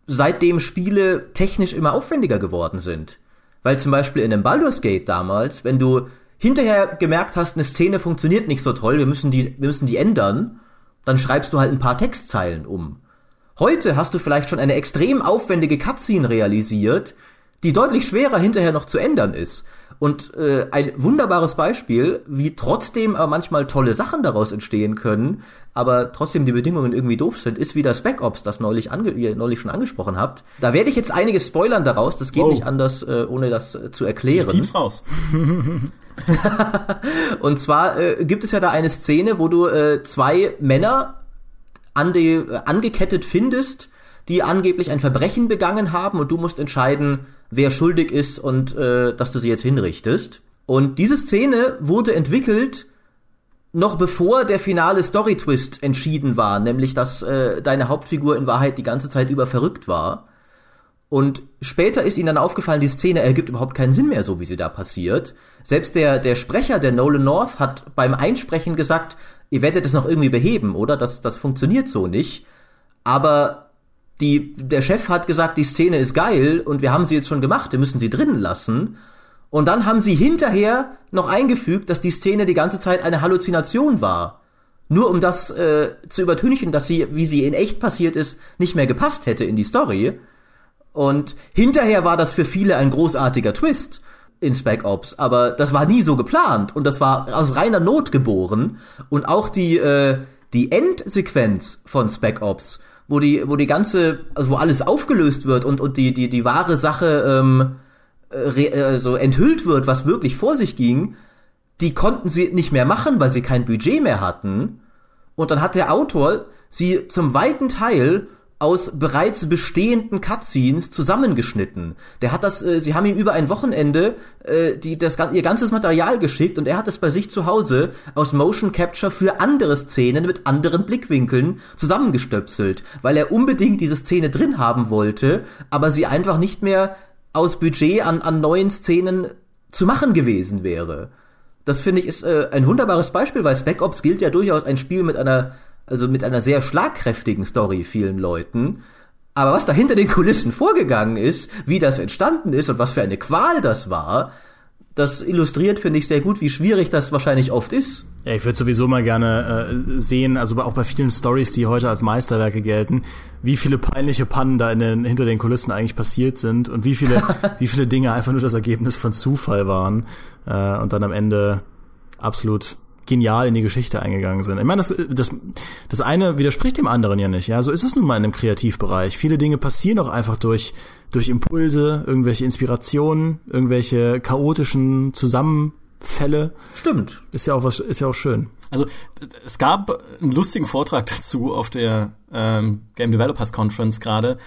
seitdem Spiele technisch immer aufwendiger geworden sind. Weil zum Beispiel in dem Baldur's Gate damals, wenn du hinterher gemerkt hast, eine Szene funktioniert nicht so toll, wir müssen die, wir müssen die ändern, dann schreibst du halt ein paar Textzeilen um. Heute hast du vielleicht schon eine extrem aufwendige Cutscene realisiert, die deutlich schwerer hinterher noch zu ändern ist. Und äh, ein wunderbares Beispiel, wie trotzdem aber manchmal tolle Sachen daraus entstehen können, aber trotzdem die Bedingungen irgendwie doof sind, ist wie das Spec Ops, das neulich ange ihr neulich schon angesprochen habt. Da werde ich jetzt einiges spoilern daraus, das geht oh. nicht anders, äh, ohne das äh, zu erklären. Ich
piep's raus.
Und zwar äh, gibt es ja da eine Szene, wo du äh, zwei Männer an die, äh, angekettet findest, die angeblich ein Verbrechen begangen haben und du musst entscheiden, wer schuldig ist und äh, dass du sie jetzt hinrichtest. Und diese Szene wurde entwickelt noch bevor der finale Story-Twist entschieden war, nämlich dass äh, deine Hauptfigur in Wahrheit die ganze Zeit über verrückt war. Und später ist ihnen dann aufgefallen, die Szene ergibt überhaupt keinen Sinn mehr, so wie sie da passiert. Selbst der, der Sprecher, der Nolan North, hat beim Einsprechen gesagt, ihr werdet es noch irgendwie beheben, oder? Das, das funktioniert so nicht. Aber die, der Chef hat gesagt, die Szene ist geil und wir haben sie jetzt schon gemacht, wir müssen sie drinnen lassen. Und dann haben sie hinterher noch eingefügt, dass die Szene die ganze Zeit eine Halluzination war. Nur um das äh, zu übertünchen, dass sie, wie sie in echt passiert ist, nicht mehr gepasst hätte in die Story. Und hinterher war das für viele ein großartiger Twist. in Spec Ops, aber das war nie so geplant und das war aus reiner Not geboren und auch die äh, die Endsequenz von Spec Ops, wo die wo die ganze also wo alles aufgelöst wird und und die die die wahre Sache ähm, äh, also enthüllt wird, was wirklich vor sich ging, die konnten sie nicht mehr machen, weil sie kein Budget mehr hatten. Und dann hat der Autor sie zum weiten Teil aus bereits bestehenden Cutscenes zusammengeschnitten. Der hat das, äh, sie haben ihm über ein Wochenende äh, die, das, ihr ganzes Material geschickt und er hat es bei sich zu Hause aus Motion Capture für andere Szenen mit anderen Blickwinkeln zusammengestöpselt, weil er unbedingt diese Szene drin haben wollte, aber sie einfach nicht mehr aus Budget an, an neuen Szenen zu machen gewesen wäre. Das finde ich ist äh, ein wunderbares Beispiel, weil Spec Ops gilt ja durchaus ein Spiel mit einer also mit einer sehr schlagkräftigen Story vielen Leuten. Aber was da hinter den Kulissen vorgegangen ist, wie das entstanden ist und was für eine Qual das war, das illustriert, finde ich, sehr gut, wie schwierig das wahrscheinlich oft ist.
Ja, ich würde sowieso mal gerne äh, sehen, also auch bei vielen Stories, die heute als Meisterwerke gelten, wie viele peinliche Pannen da in den, hinter den Kulissen eigentlich passiert sind und wie viele, wie viele Dinge einfach nur das Ergebnis von Zufall waren äh, und dann am Ende absolut genial in die Geschichte eingegangen sind. Ich meine, das, das, das eine widerspricht dem anderen ja nicht. Ja, so ist es nun mal in einem Kreativbereich. Viele Dinge passieren auch einfach durch, durch Impulse, irgendwelche Inspirationen, irgendwelche chaotischen Zusammenfälle.
Stimmt.
Ist ja auch was, ist ja auch schön.
Also es gab einen lustigen Vortrag dazu auf der ähm, Game Developers Conference gerade,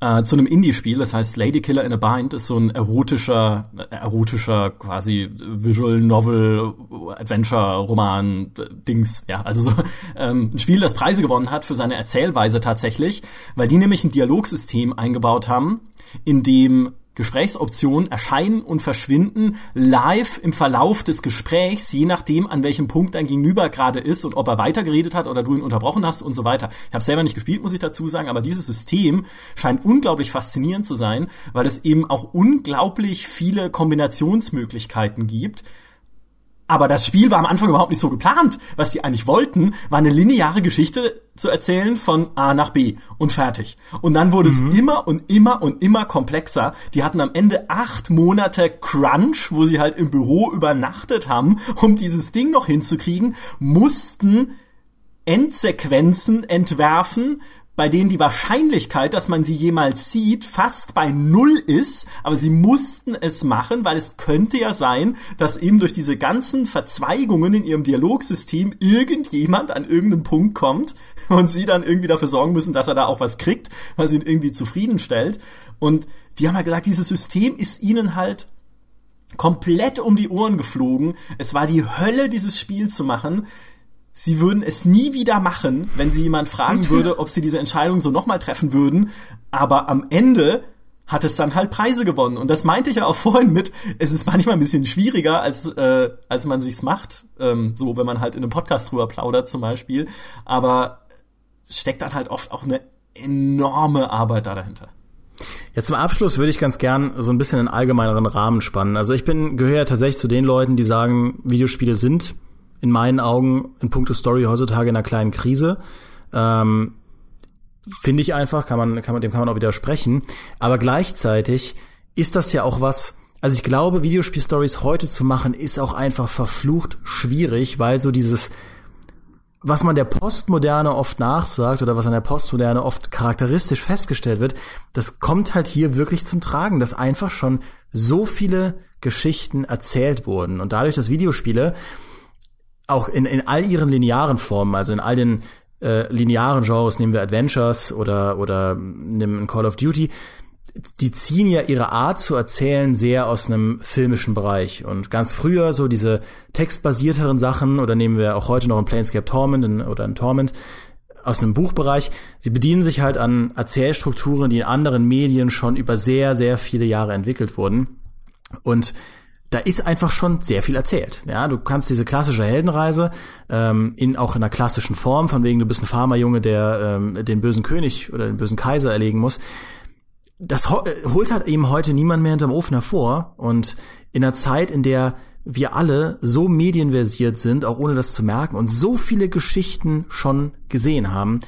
äh, zu einem Indie-Spiel, das heißt Lady Killer in a Bind, ist so ein erotischer, erotischer quasi Visual Novel, Adventure, Roman, Dings, ja, also so ähm, ein Spiel, das Preise gewonnen hat für seine Erzählweise tatsächlich, weil die nämlich ein Dialogsystem eingebaut haben, in dem Gesprächsoptionen erscheinen und verschwinden live im Verlauf des Gesprächs, je nachdem, an welchem Punkt dein Gegenüber gerade ist und ob er weitergeredet hat oder du ihn unterbrochen hast und so weiter. Ich habe selber nicht gespielt, muss ich dazu sagen, aber dieses System scheint unglaublich faszinierend zu sein, weil es eben auch unglaublich viele Kombinationsmöglichkeiten gibt aber das Spiel war am Anfang überhaupt nicht so geplant. Was sie eigentlich wollten, war eine lineare Geschichte zu erzählen von A nach B und fertig. Und dann wurde mhm. es immer und immer und immer komplexer. Die hatten am Ende acht Monate Crunch, wo sie halt im Büro übernachtet haben, um dieses Ding noch hinzukriegen, mussten Endsequenzen entwerfen, bei denen die Wahrscheinlichkeit, dass man sie jemals sieht, fast bei Null ist, aber sie mussten es machen, weil es könnte ja sein, dass eben durch diese ganzen Verzweigungen in ihrem Dialogsystem irgendjemand an irgendeinen Punkt kommt und sie dann irgendwie dafür sorgen müssen, dass er da auch was kriegt, was ihn irgendwie zufriedenstellt. Und die haben halt gesagt, dieses System ist ihnen halt komplett um die Ohren geflogen. Es war die Hölle, dieses Spiel zu machen sie würden es nie wieder machen, wenn sie jemand fragen würde, ob sie diese Entscheidung so nochmal treffen würden. Aber am Ende hat es dann halt Preise gewonnen. Und das meinte ich ja auch vorhin mit, es ist manchmal ein bisschen schwieriger, als, äh, als man sich's macht. Ähm, so, wenn man halt in einem Podcast drüber plaudert zum Beispiel. Aber es steckt dann halt oft auch eine enorme Arbeit da dahinter.
Jetzt zum Abschluss würde ich ganz gern so ein bisschen einen allgemeineren Rahmen spannen. Also ich bin gehöre tatsächlich zu den Leuten, die sagen, Videospiele sind in meinen Augen in puncto Story heutzutage in einer kleinen Krise. Ähm, Finde ich einfach, kann man, kann man, dem kann man auch widersprechen. Aber gleichzeitig ist das ja auch was, also ich glaube, Videospiel-Stories heute zu machen, ist auch einfach verflucht schwierig, weil so dieses, was man der Postmoderne oft nachsagt oder was an der Postmoderne oft charakteristisch festgestellt wird, das kommt halt hier wirklich zum Tragen, dass einfach schon so viele Geschichten erzählt wurden. Und dadurch, dass Videospiele auch in, in all ihren linearen Formen, also in all den äh, linearen Genres, nehmen wir Adventures oder, oder nehmen Call of Duty, die ziehen ja ihre Art zu erzählen sehr aus einem filmischen Bereich. Und ganz früher so diese textbasierteren Sachen, oder nehmen wir auch heute noch ein Planescape Torment in, oder ein Torment, aus einem Buchbereich. Sie bedienen sich halt an Erzählstrukturen, die in anderen Medien schon über sehr, sehr viele Jahre entwickelt wurden. Und da ist einfach schon sehr viel erzählt. Ja, du kannst diese klassische Heldenreise ähm, in auch in einer klassischen Form, von wegen du bist ein Farmerjunge, der ähm, den bösen König oder den bösen Kaiser erlegen muss. Das äh, holt halt eben heute niemand mehr hinterm Ofen hervor und in einer Zeit, in der wir alle so medienversiert sind, auch ohne das zu merken und so viele Geschichten schon gesehen haben,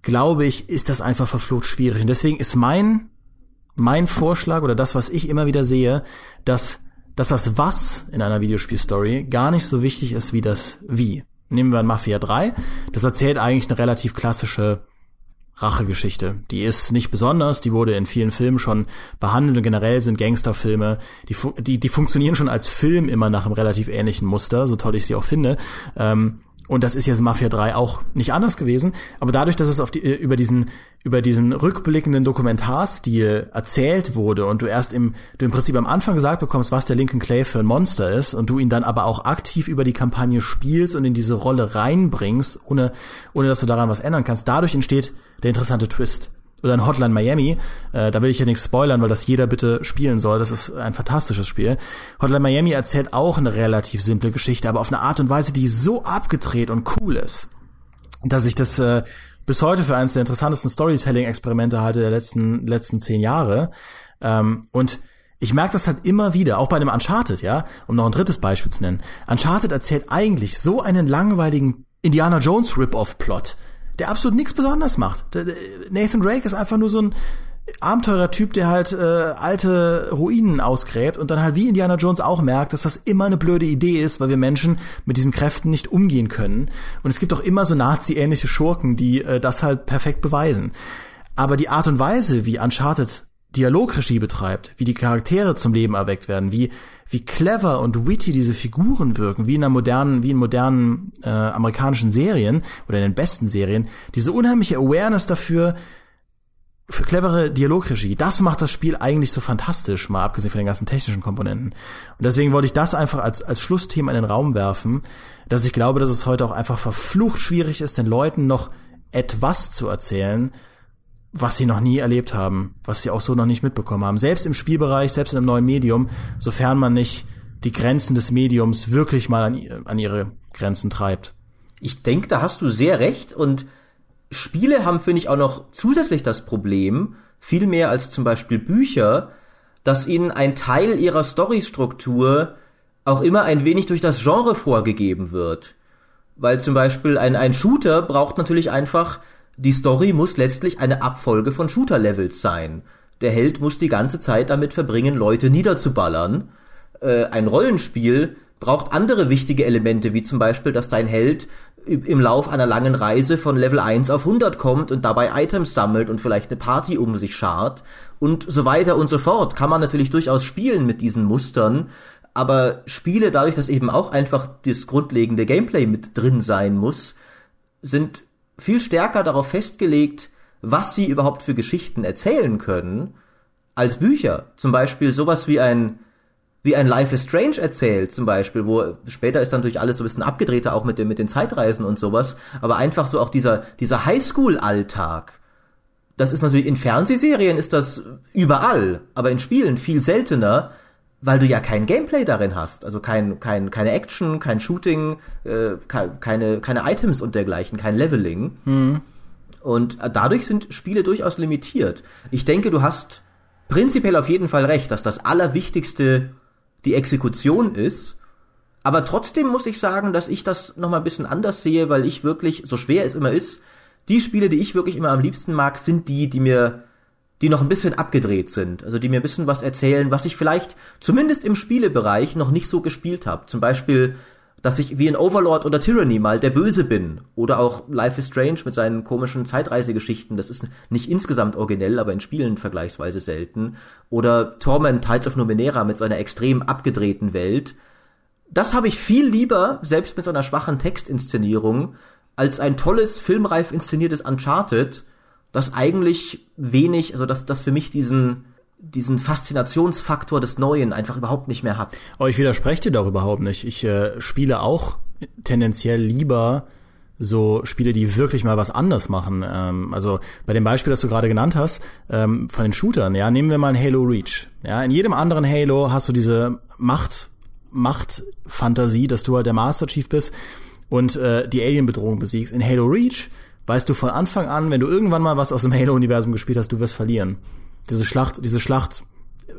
glaube ich, ist das einfach verflucht schwierig. Und deswegen ist mein mein Vorschlag oder das, was ich immer wieder sehe, dass dass das Was in einer Videospielstory gar nicht so wichtig ist wie das Wie. Nehmen wir Mafia 3. Das erzählt eigentlich eine relativ klassische Rachegeschichte. Die ist nicht besonders, die wurde in vielen Filmen schon behandelt und generell sind Gangsterfilme, die, die, die funktionieren schon als Film immer nach einem relativ ähnlichen Muster, so toll ich sie auch finde. Ähm, und das ist jetzt Mafia 3 auch nicht anders gewesen. Aber dadurch, dass es auf die, äh, über diesen, über diesen rückblickenden Dokumentarstil erzählt wurde und du erst im, du im Prinzip am Anfang gesagt bekommst, was der Lincoln Clay für ein Monster ist und du ihn dann aber auch aktiv über die Kampagne spielst und in diese Rolle reinbringst, ohne, ohne dass du daran was ändern kannst, dadurch entsteht der interessante Twist oder ein Hotline Miami. Äh, da will ich ja nichts spoilern, weil das jeder bitte spielen soll. Das ist ein fantastisches Spiel. Hotline Miami erzählt auch eine relativ simple Geschichte, aber auf eine Art und Weise, die so abgedreht und cool ist, dass ich das äh, bis heute für eines der interessantesten Storytelling-Experimente halte der letzten letzten zehn Jahre. Ähm, und ich merke das halt immer wieder, auch bei dem Uncharted, ja, um noch ein drittes Beispiel zu nennen. Uncharted erzählt eigentlich so einen langweiligen Indiana Jones Rip-Off-Plot der absolut nichts besonders macht. Nathan Drake ist einfach nur so ein Abenteurertyp, der halt äh, alte Ruinen ausgräbt und dann halt wie Indiana Jones auch merkt, dass das immer eine blöde Idee ist, weil wir Menschen mit diesen Kräften nicht umgehen können. Und es gibt auch immer so Nazi-ähnliche Schurken, die äh, das halt perfekt beweisen. Aber die Art und Weise, wie Uncharted Dialogregie betreibt, wie die Charaktere zum Leben erweckt werden, wie, wie clever und witty diese Figuren wirken, wie in einer modernen, wie in modernen äh, amerikanischen Serien oder in den besten Serien, diese unheimliche Awareness dafür, für clevere Dialogregie, das macht das Spiel eigentlich so fantastisch, mal abgesehen von den ganzen technischen Komponenten. Und deswegen wollte ich das einfach als, als Schlussthema in den Raum werfen, dass ich glaube, dass es heute auch einfach verflucht schwierig ist, den Leuten noch etwas zu erzählen, was sie noch nie erlebt haben, was sie auch so noch nicht mitbekommen haben. Selbst im Spielbereich, selbst in einem neuen Medium, sofern man nicht die Grenzen des Mediums wirklich mal an, an ihre Grenzen treibt.
Ich denke, da hast du sehr recht und Spiele haben, finde ich, auch noch zusätzlich das Problem, viel mehr als zum Beispiel Bücher, dass ihnen ein Teil ihrer Storystruktur auch immer ein wenig durch das Genre vorgegeben wird. Weil zum Beispiel ein, ein Shooter braucht natürlich einfach die Story muss letztlich eine Abfolge von Shooter-Levels sein. Der Held muss die ganze Zeit damit verbringen, Leute niederzuballern. Äh, ein Rollenspiel braucht andere wichtige Elemente, wie zum Beispiel, dass dein Held im Lauf einer langen Reise von Level 1 auf 100 kommt und dabei Items sammelt und vielleicht eine Party um sich schart und so weiter und so fort. Kann man natürlich durchaus spielen mit diesen Mustern, aber Spiele, dadurch, dass eben auch einfach das grundlegende Gameplay mit drin sein muss, sind viel stärker darauf festgelegt, was sie überhaupt für Geschichten erzählen können, als Bücher. Zum Beispiel sowas wie ein, wie ein Life is Strange erzählt, zum Beispiel, wo später ist dann durch alles so ein bisschen abgedrehter, auch mit, dem, mit den Zeitreisen und sowas, aber einfach so auch dieser, dieser Highschool-Alltag. Das ist natürlich in Fernsehserien ist das überall, aber in Spielen viel seltener, weil du ja kein Gameplay darin hast, also kein, kein, keine Action, kein Shooting, äh, keine, keine Items und dergleichen, kein Leveling. Mhm. Und dadurch sind Spiele durchaus limitiert. Ich denke, du hast prinzipiell auf jeden Fall recht, dass das Allerwichtigste die Exekution ist. Aber trotzdem muss ich sagen, dass ich das nochmal ein bisschen anders sehe, weil ich wirklich, so schwer es immer ist, die Spiele, die ich wirklich immer am liebsten mag, sind die, die mir die noch ein bisschen abgedreht sind, also die mir ein bisschen was erzählen, was ich vielleicht zumindest im Spielebereich noch nicht so gespielt habe. Zum Beispiel, dass ich wie in Overlord oder Tyranny mal der Böse bin. Oder auch Life is Strange mit seinen komischen Zeitreisegeschichten. Das ist nicht insgesamt originell, aber in Spielen vergleichsweise selten. Oder Torment Tides of Numenera mit seiner extrem abgedrehten Welt. Das habe ich viel lieber, selbst mit seiner schwachen Textinszenierung, als ein tolles, filmreif inszeniertes Uncharted, das eigentlich wenig, also dass das für mich diesen diesen Faszinationsfaktor des Neuen einfach überhaupt nicht mehr hat.
Oh, ich widerspreche dir doch überhaupt nicht. Ich äh, spiele auch tendenziell lieber so Spiele, die wirklich mal was anders machen. Ähm, also bei dem Beispiel, das du gerade genannt hast, ähm, von den Shootern, ja, nehmen wir mal ein Halo Reach. Ja, in jedem anderen Halo hast du diese Macht, Machtfantasie, dass du halt der Master Chief bist und äh, die Alien-Bedrohung besiegst. In Halo Reach weißt du von Anfang an, wenn du irgendwann mal was aus dem Halo-Universum gespielt hast, du wirst verlieren. Diese Schlacht, diese Schlacht,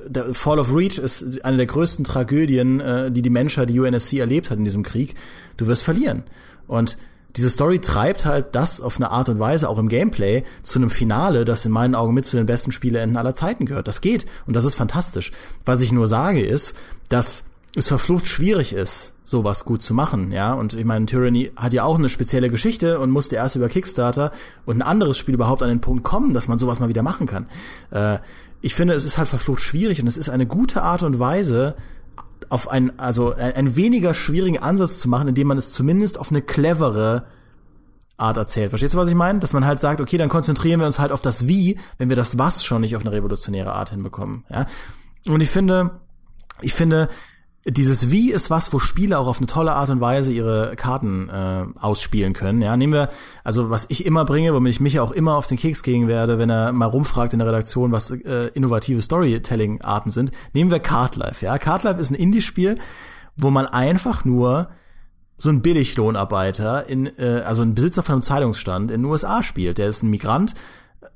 der Fall of Reach ist eine der größten Tragödien, äh, die die Menschheit, die UNSC erlebt hat in diesem Krieg. Du wirst verlieren. Und diese Story treibt halt das auf eine Art und Weise, auch im Gameplay, zu einem Finale, das in meinen Augen mit zu den besten Spieleenden aller Zeiten gehört. Das geht und das ist fantastisch. Was ich nur sage ist, dass es verflucht schwierig ist, sowas gut zu machen, ja. Und ich meine, Tyranny hat ja auch eine spezielle Geschichte und musste erst über Kickstarter und ein anderes Spiel überhaupt an den Punkt kommen, dass man sowas mal wieder machen kann. Äh, ich finde, es ist halt verflucht schwierig und es ist eine gute Art und Weise, auf ein, also einen weniger schwierigen Ansatz zu machen, indem man es zumindest auf eine clevere Art erzählt. Verstehst du, was ich meine? Dass man halt sagt, okay, dann konzentrieren wir uns halt auf das Wie, wenn wir das Was schon nicht auf eine revolutionäre Art hinbekommen. Ja? Und ich finde, ich finde, dieses Wie ist was, wo Spieler auch auf eine tolle Art und Weise ihre Karten äh, ausspielen können. Ja, nehmen wir, also was ich immer bringe, womit ich mich auch immer auf den Keks gehen werde, wenn er mal rumfragt in der Redaktion, was äh, innovative Storytelling-Arten sind, nehmen wir Cardlife. Ja, Cardlife ist ein Indie-Spiel, wo man einfach nur so ein Billiglohnarbeiter in, äh, also ein Besitzer von einem Zeitungsstand in den USA spielt. Der ist ein Migrant,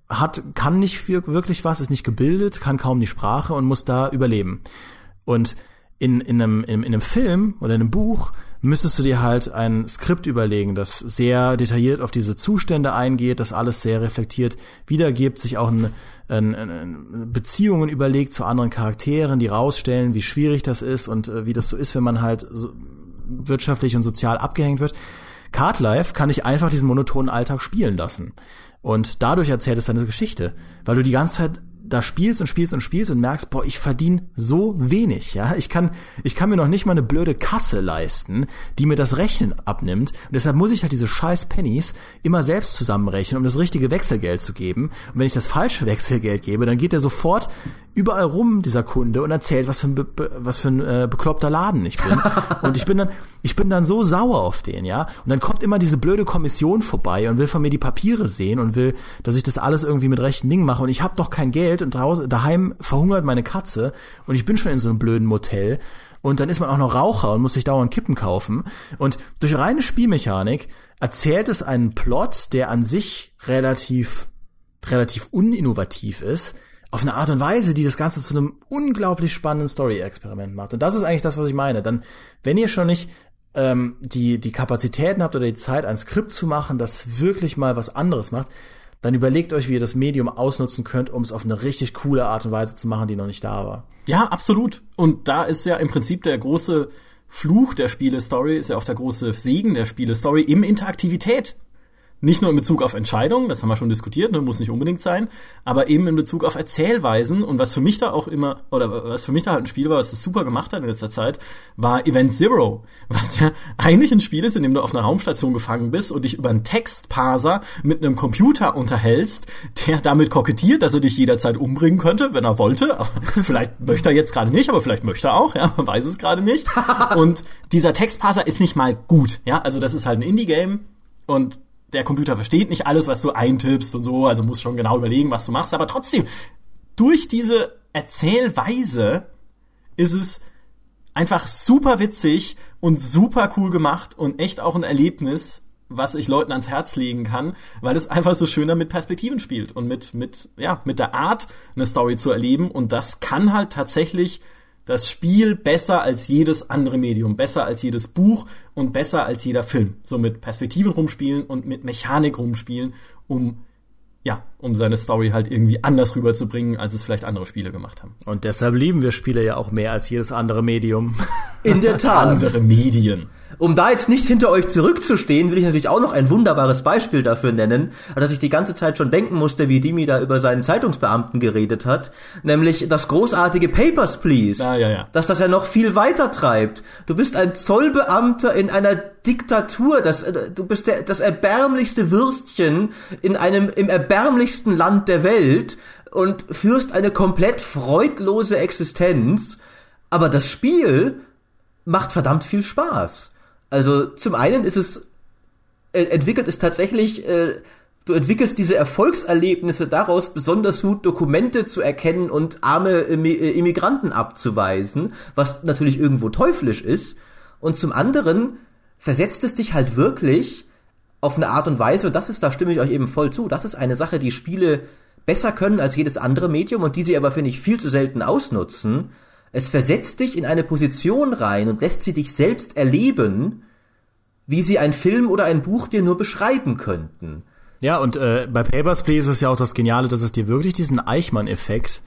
hat, kann nicht wirklich was, ist nicht gebildet, kann kaum die Sprache und muss da überleben. Und in, in, einem, in, in einem Film oder in einem Buch müsstest du dir halt ein Skript überlegen, das sehr detailliert auf diese Zustände eingeht, das alles sehr reflektiert wiedergibt, sich auch ein, ein, ein Beziehungen überlegt zu anderen Charakteren, die rausstellen, wie schwierig das ist und äh, wie das so ist, wenn man halt so wirtschaftlich und sozial abgehängt wird. Cardlife kann ich einfach diesen monotonen Alltag spielen lassen. Und dadurch erzählt es seine Geschichte, weil du die ganze Zeit da spielst und spielst und spielst und merkst, boah, ich verdiene so wenig, ja. Ich kann, ich kann mir noch nicht mal eine blöde Kasse leisten, die mir das Rechnen abnimmt. Und deshalb muss ich halt diese scheiß Pennies immer selbst zusammenrechnen, um das richtige Wechselgeld zu geben. Und wenn ich das falsche Wechselgeld gebe, dann geht er sofort überall rum, dieser Kunde, und erzählt, was für ein, was für ein äh, bekloppter Laden ich bin. und ich bin dann, ich bin dann so sauer auf den, ja. Und dann kommt immer diese blöde Kommission vorbei und will von mir die Papiere sehen und will, dass ich das alles irgendwie mit rechten Dingen mache. Und ich habe doch kein Geld und draußen, daheim verhungert meine Katze und ich bin schon in so einem blöden Motel und dann ist man auch noch Raucher und muss sich dauernd Kippen kaufen. Und durch reine Spielmechanik erzählt es einen Plot, der an sich relativ, relativ uninnovativ ist, auf eine Art und Weise, die das Ganze zu einem unglaublich spannenden Story-Experiment macht. Und das ist eigentlich das, was ich meine. Dann, wenn ihr schon nicht ähm, die, die Kapazitäten habt oder die Zeit, ein Skript zu machen, das wirklich mal was anderes macht, dann überlegt euch, wie ihr das Medium ausnutzen könnt, um es auf eine richtig coole Art und Weise zu machen, die noch nicht da war.
Ja, absolut. Und da ist ja im Prinzip der große Fluch der Spiele-Story, ist ja auch der große Segen der Spiele-Story im Interaktivität. Nicht nur in Bezug auf Entscheidungen, das haben wir schon diskutiert, ne, muss nicht unbedingt sein, aber eben in Bezug auf Erzählweisen und was für mich da auch immer, oder was für mich da halt ein Spiel war, was es super gemacht hat in letzter Zeit, war Event Zero, was ja eigentlich ein Spiel ist, in dem du auf einer Raumstation gefangen bist und dich über einen Textparser mit einem Computer unterhältst, der damit kokettiert, dass er dich jederzeit umbringen könnte, wenn er wollte. Aber vielleicht möchte er jetzt gerade nicht, aber vielleicht möchte er auch, ja, man weiß es gerade nicht. Und dieser Textparser ist nicht mal gut, ja, also das ist halt ein Indie-Game und der Computer versteht nicht alles, was du eintippst und so, also muss schon genau überlegen, was du machst, aber trotzdem, durch diese Erzählweise ist es einfach super witzig und super cool gemacht und echt auch ein Erlebnis, was ich Leuten ans Herz legen kann, weil es einfach so schöner mit Perspektiven spielt und mit, mit, ja, mit der Art, eine Story zu erleben. Und das kann halt tatsächlich das Spiel besser als jedes andere Medium, besser als jedes Buch und besser als jeder Film. So mit Perspektiven rumspielen und mit Mechanik rumspielen, um ja, um seine Story halt irgendwie anders rüberzubringen, als es vielleicht andere Spiele gemacht haben.
Und deshalb lieben wir Spiele ja auch mehr als jedes andere Medium.
In der Tat.
andere Medien.
Um da jetzt nicht hinter euch zurückzustehen, will ich natürlich auch noch ein wunderbares Beispiel dafür nennen, dass ich die ganze Zeit schon denken musste, wie Dimi da über seinen Zeitungsbeamten geredet hat, nämlich das großartige Papers, Please.
Ah, ja, ja.
Dass das ja noch viel weiter treibt. Du bist ein Zollbeamter in einer Diktatur, das, äh, du bist der, das erbärmlichste Würstchen in einem, im erbärmlichsten Land der Welt und führst eine komplett freudlose Existenz, aber das Spiel macht verdammt viel Spaß. Also zum einen ist es äh, entwickelt es tatsächlich äh, du entwickelst diese Erfolgserlebnisse daraus, besonders gut Dokumente zu erkennen und arme Immigranten abzuweisen, was natürlich irgendwo teuflisch ist. Und zum anderen versetzt es dich halt wirklich auf eine Art und Weise, und das ist, da stimme ich euch eben voll zu, das ist eine Sache, die Spiele besser können als jedes andere Medium und die sie aber, finde ich, viel zu selten ausnutzen, es versetzt dich in eine Position rein und lässt sie dich selbst erleben, wie sie ein Film oder ein Buch dir nur beschreiben könnten.
Ja, und äh, bei Papers, Please ist ja auch das Geniale, dass es dir wirklich diesen Eichmann-Effekt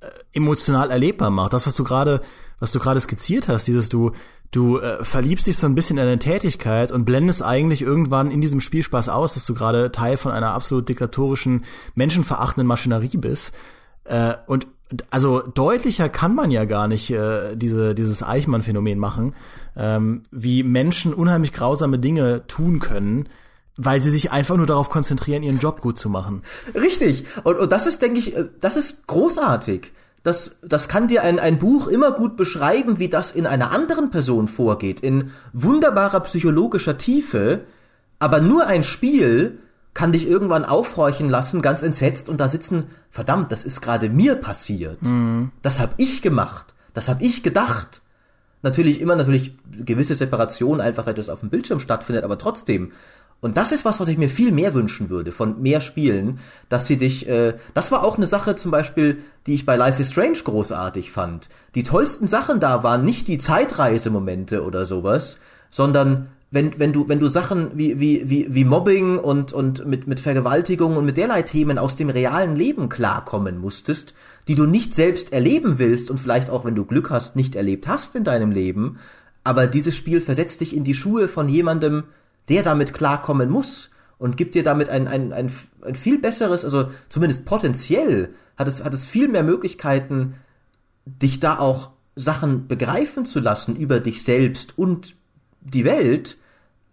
äh, emotional erlebbar macht. Das, was du gerade, was du gerade skizziert hast, dieses du, du äh, verliebst dich so ein bisschen in deine Tätigkeit und blendest eigentlich irgendwann in diesem Spielspaß aus, dass du gerade Teil von einer absolut diktatorischen, menschenverachtenden Maschinerie bist. Äh, und also deutlicher kann man ja gar nicht äh, diese, dieses Eichmann-Phänomen machen, ähm, wie Menschen unheimlich grausame Dinge tun können, weil sie sich einfach nur darauf konzentrieren, ihren Job gut zu machen.
Richtig. Und, und das ist, denke ich, äh, das ist großartig. Das, das kann dir ein, ein Buch immer gut beschreiben, wie das in einer anderen Person vorgeht, in wunderbarer psychologischer Tiefe, aber nur ein Spiel kann dich irgendwann aufhorchen lassen, ganz entsetzt und da sitzen, verdammt, das ist gerade mir passiert. Mhm. Das habe ich gemacht. Das habe ich gedacht. Natürlich immer natürlich gewisse Separation einfach, weil das auf dem Bildschirm stattfindet, aber trotzdem. Und das ist was, was ich mir viel mehr wünschen würde von mehr Spielen, dass sie dich. Äh, das war auch eine Sache zum Beispiel, die ich bei Life is Strange großartig fand. Die tollsten Sachen da waren nicht die Zeitreisemomente oder sowas, sondern wenn, wenn du, wenn du Sachen wie, wie, wie, wie Mobbing und, und mit, mit Vergewaltigung und mit derlei Themen aus dem realen Leben klarkommen musstest, die du nicht selbst erleben willst und vielleicht auch, wenn du Glück hast, nicht erlebt hast in deinem Leben, aber dieses Spiel versetzt dich in die Schuhe von jemandem, der damit klarkommen muss und gibt dir damit ein, ein, ein, ein viel besseres, also zumindest potenziell hat es, hat es viel mehr Möglichkeiten, dich da auch Sachen begreifen zu lassen über dich selbst und die Welt,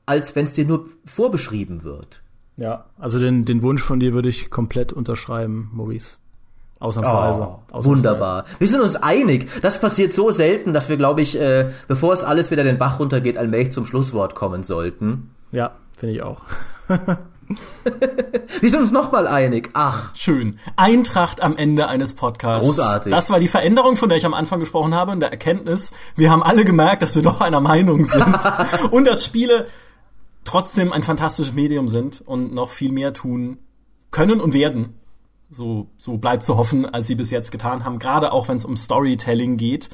als wenn es dir nur vorbeschrieben wird.
Ja, also den, den Wunsch von dir würde ich komplett unterschreiben, Maurice. Ausnahmsweise.
Oh, Ausnahmsweise. Wunderbar. Wir sind uns einig. Das passiert so selten, dass wir, glaube ich, äh, bevor es alles wieder den Bach runtergeht, allmählich zum Schlusswort kommen sollten.
Ja, finde ich auch.
Wir sind uns nochmal einig. Ach.
Schön. Eintracht am Ende eines Podcasts.
Großartig.
Das war die Veränderung, von der ich am Anfang gesprochen habe, in der Erkenntnis. Wir haben alle gemerkt, dass wir doch einer Meinung sind. und dass Spiele trotzdem ein fantastisches Medium sind und noch viel mehr tun können und werden. So, so bleibt zu hoffen, als sie bis jetzt getan haben, gerade auch wenn es um Storytelling geht.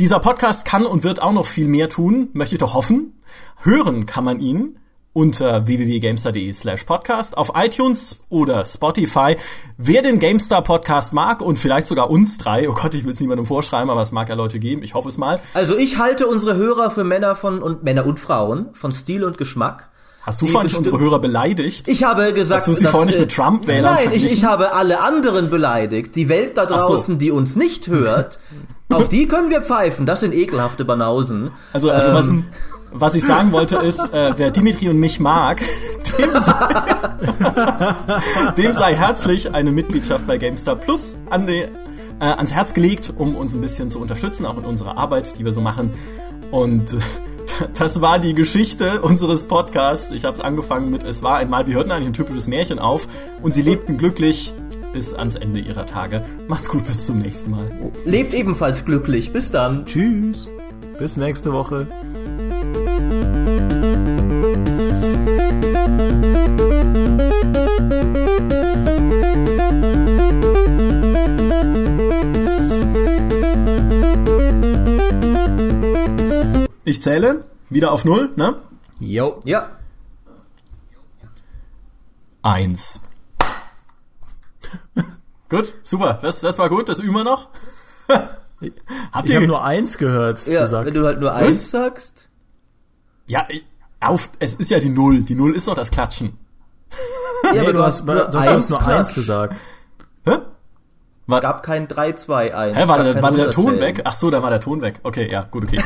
Dieser Podcast kann und wird auch noch viel mehr tun, möchte ich doch hoffen. Hören kann man ihn unter www.gamestar.de slash podcast auf iTunes oder Spotify. Wer den GameStar Podcast mag und vielleicht sogar uns drei, oh Gott, ich will es niemandem vorschreiben, aber es mag ja Leute geben, ich hoffe es mal.
Also ich halte unsere Hörer für Männer von und Männer und Frauen von Stil und Geschmack.
Hast du vorhin unsere Hörer beleidigt?
Ich habe gesagt,
Hast du sie vorhin nicht mit Trump-Wählern
Nein, ich, ich habe alle anderen beleidigt. Die Welt da draußen, so. die uns nicht hört, auf die können wir pfeifen. Das sind ekelhafte Banausen.
Also, also ähm, was, was ich sagen wollte ist, äh, wer Dimitri und mich mag, dem sei, dem sei herzlich eine Mitgliedschaft bei GameStar Plus an die, äh, ans Herz gelegt, um uns ein bisschen zu unterstützen, auch in unserer Arbeit, die wir so machen. Und äh, das war die Geschichte unseres Podcasts. Ich habe es angefangen mit, es war einmal, wir hörten eigentlich ein typisches Märchen auf und sie lebten glücklich bis ans Ende ihrer Tage. Macht's gut, bis zum nächsten Mal.
Lebt ebenfalls glücklich. Bis dann.
Tschüss. Bis nächste Woche.
Ich zähle wieder auf Null, ne?
Jo. Ja.
Eins. gut, super. Das, das war gut. Das üben wir noch.
Habt ich habe nur eins gehört.
Ja, wenn du halt nur eins sagst.
Ja, auf, es ist ja die Null. Die Null ist doch das Klatschen.
Ja, nee, aber du, hast, nur, du hast nur eins gesagt.
Hä? War, es gab kein 3-2-1.
Hä, war, der, war der Ton weg? Ach so, da war der Ton weg. Okay, ja, gut, okay.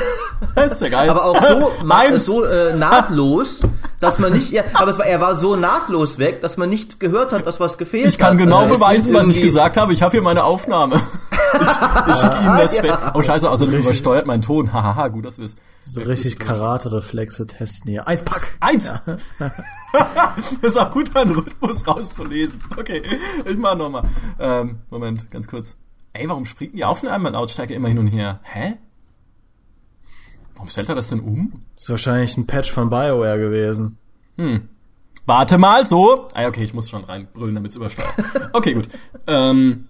Das ist ja geil.
Aber auch so, Meins. so äh, nahtlos, dass man nicht, ja, aber es war, er war so nahtlos weg, dass man nicht gehört hat, dass was gefehlt hat.
Ich kann hat. genau also, beweisen, was ich gesagt habe. Ich habe hier meine Aufnahme. ich ich schicke Ihnen das ja. Oh scheiße, außerdem richtig. übersteuert mein Ton. Hahaha, gut, dass wir es.
So richtig Karate-Reflexe testen hier. Eins, pack!
Eins! Ja. das ist auch gut, einen Rhythmus rauszulesen. Okay, ich mach nochmal. Ähm, Moment, ganz kurz. Ey, warum springt die Aufnahmelautstärke immer hin und her? Hä? Warum stellt er das denn um?
Das ist wahrscheinlich ein Patch von BioWare gewesen.
Hm. Warte mal, so. Ah, okay, ich muss schon reinbrüllen, damit es übersteuert. Okay, gut. Ähm,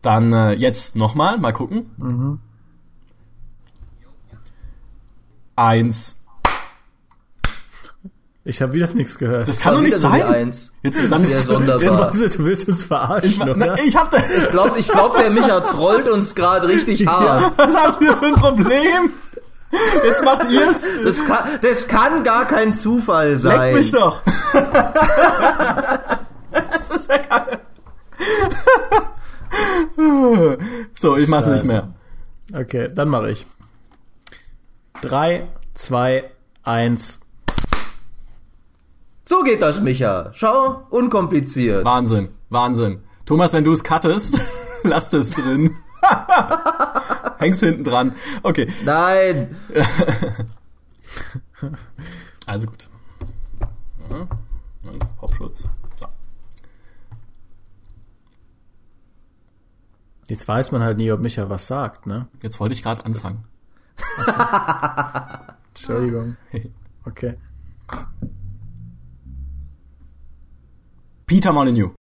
dann äh, jetzt nochmal, mal gucken. Mhm. Eins.
Ich habe wieder nichts gehört.
Das kann doch nicht sein.
Eins.
Jetzt dann
Sehr sonderbar.
Du, du willst uns verarschen,
ich,
oder?
na, ich hab da,
Ich glaube, ich glaub, der Micha trollt uns gerade richtig hart.
was habt ihr für ein Problem? Jetzt macht ihr's.
Das kann, das kann gar kein Zufall
Leck
sein.
mich doch. das ist ja geil. so, ich mach's nicht
Scheiße.
mehr.
Okay, dann mache ich. Drei, zwei, eins.
So geht das, Micha. Schau, unkompliziert.
Wahnsinn, Wahnsinn. Thomas, wenn du es cuttest, lass es drin. Hängst hinten dran. Okay,
Nein.
also gut. Ja, Popschutz. So.
Jetzt weiß man halt nie, ob Micha was sagt, ne?
Jetzt wollte ich gerade anfangen.
Entschuldigung. Okay.
Peter Molyneux.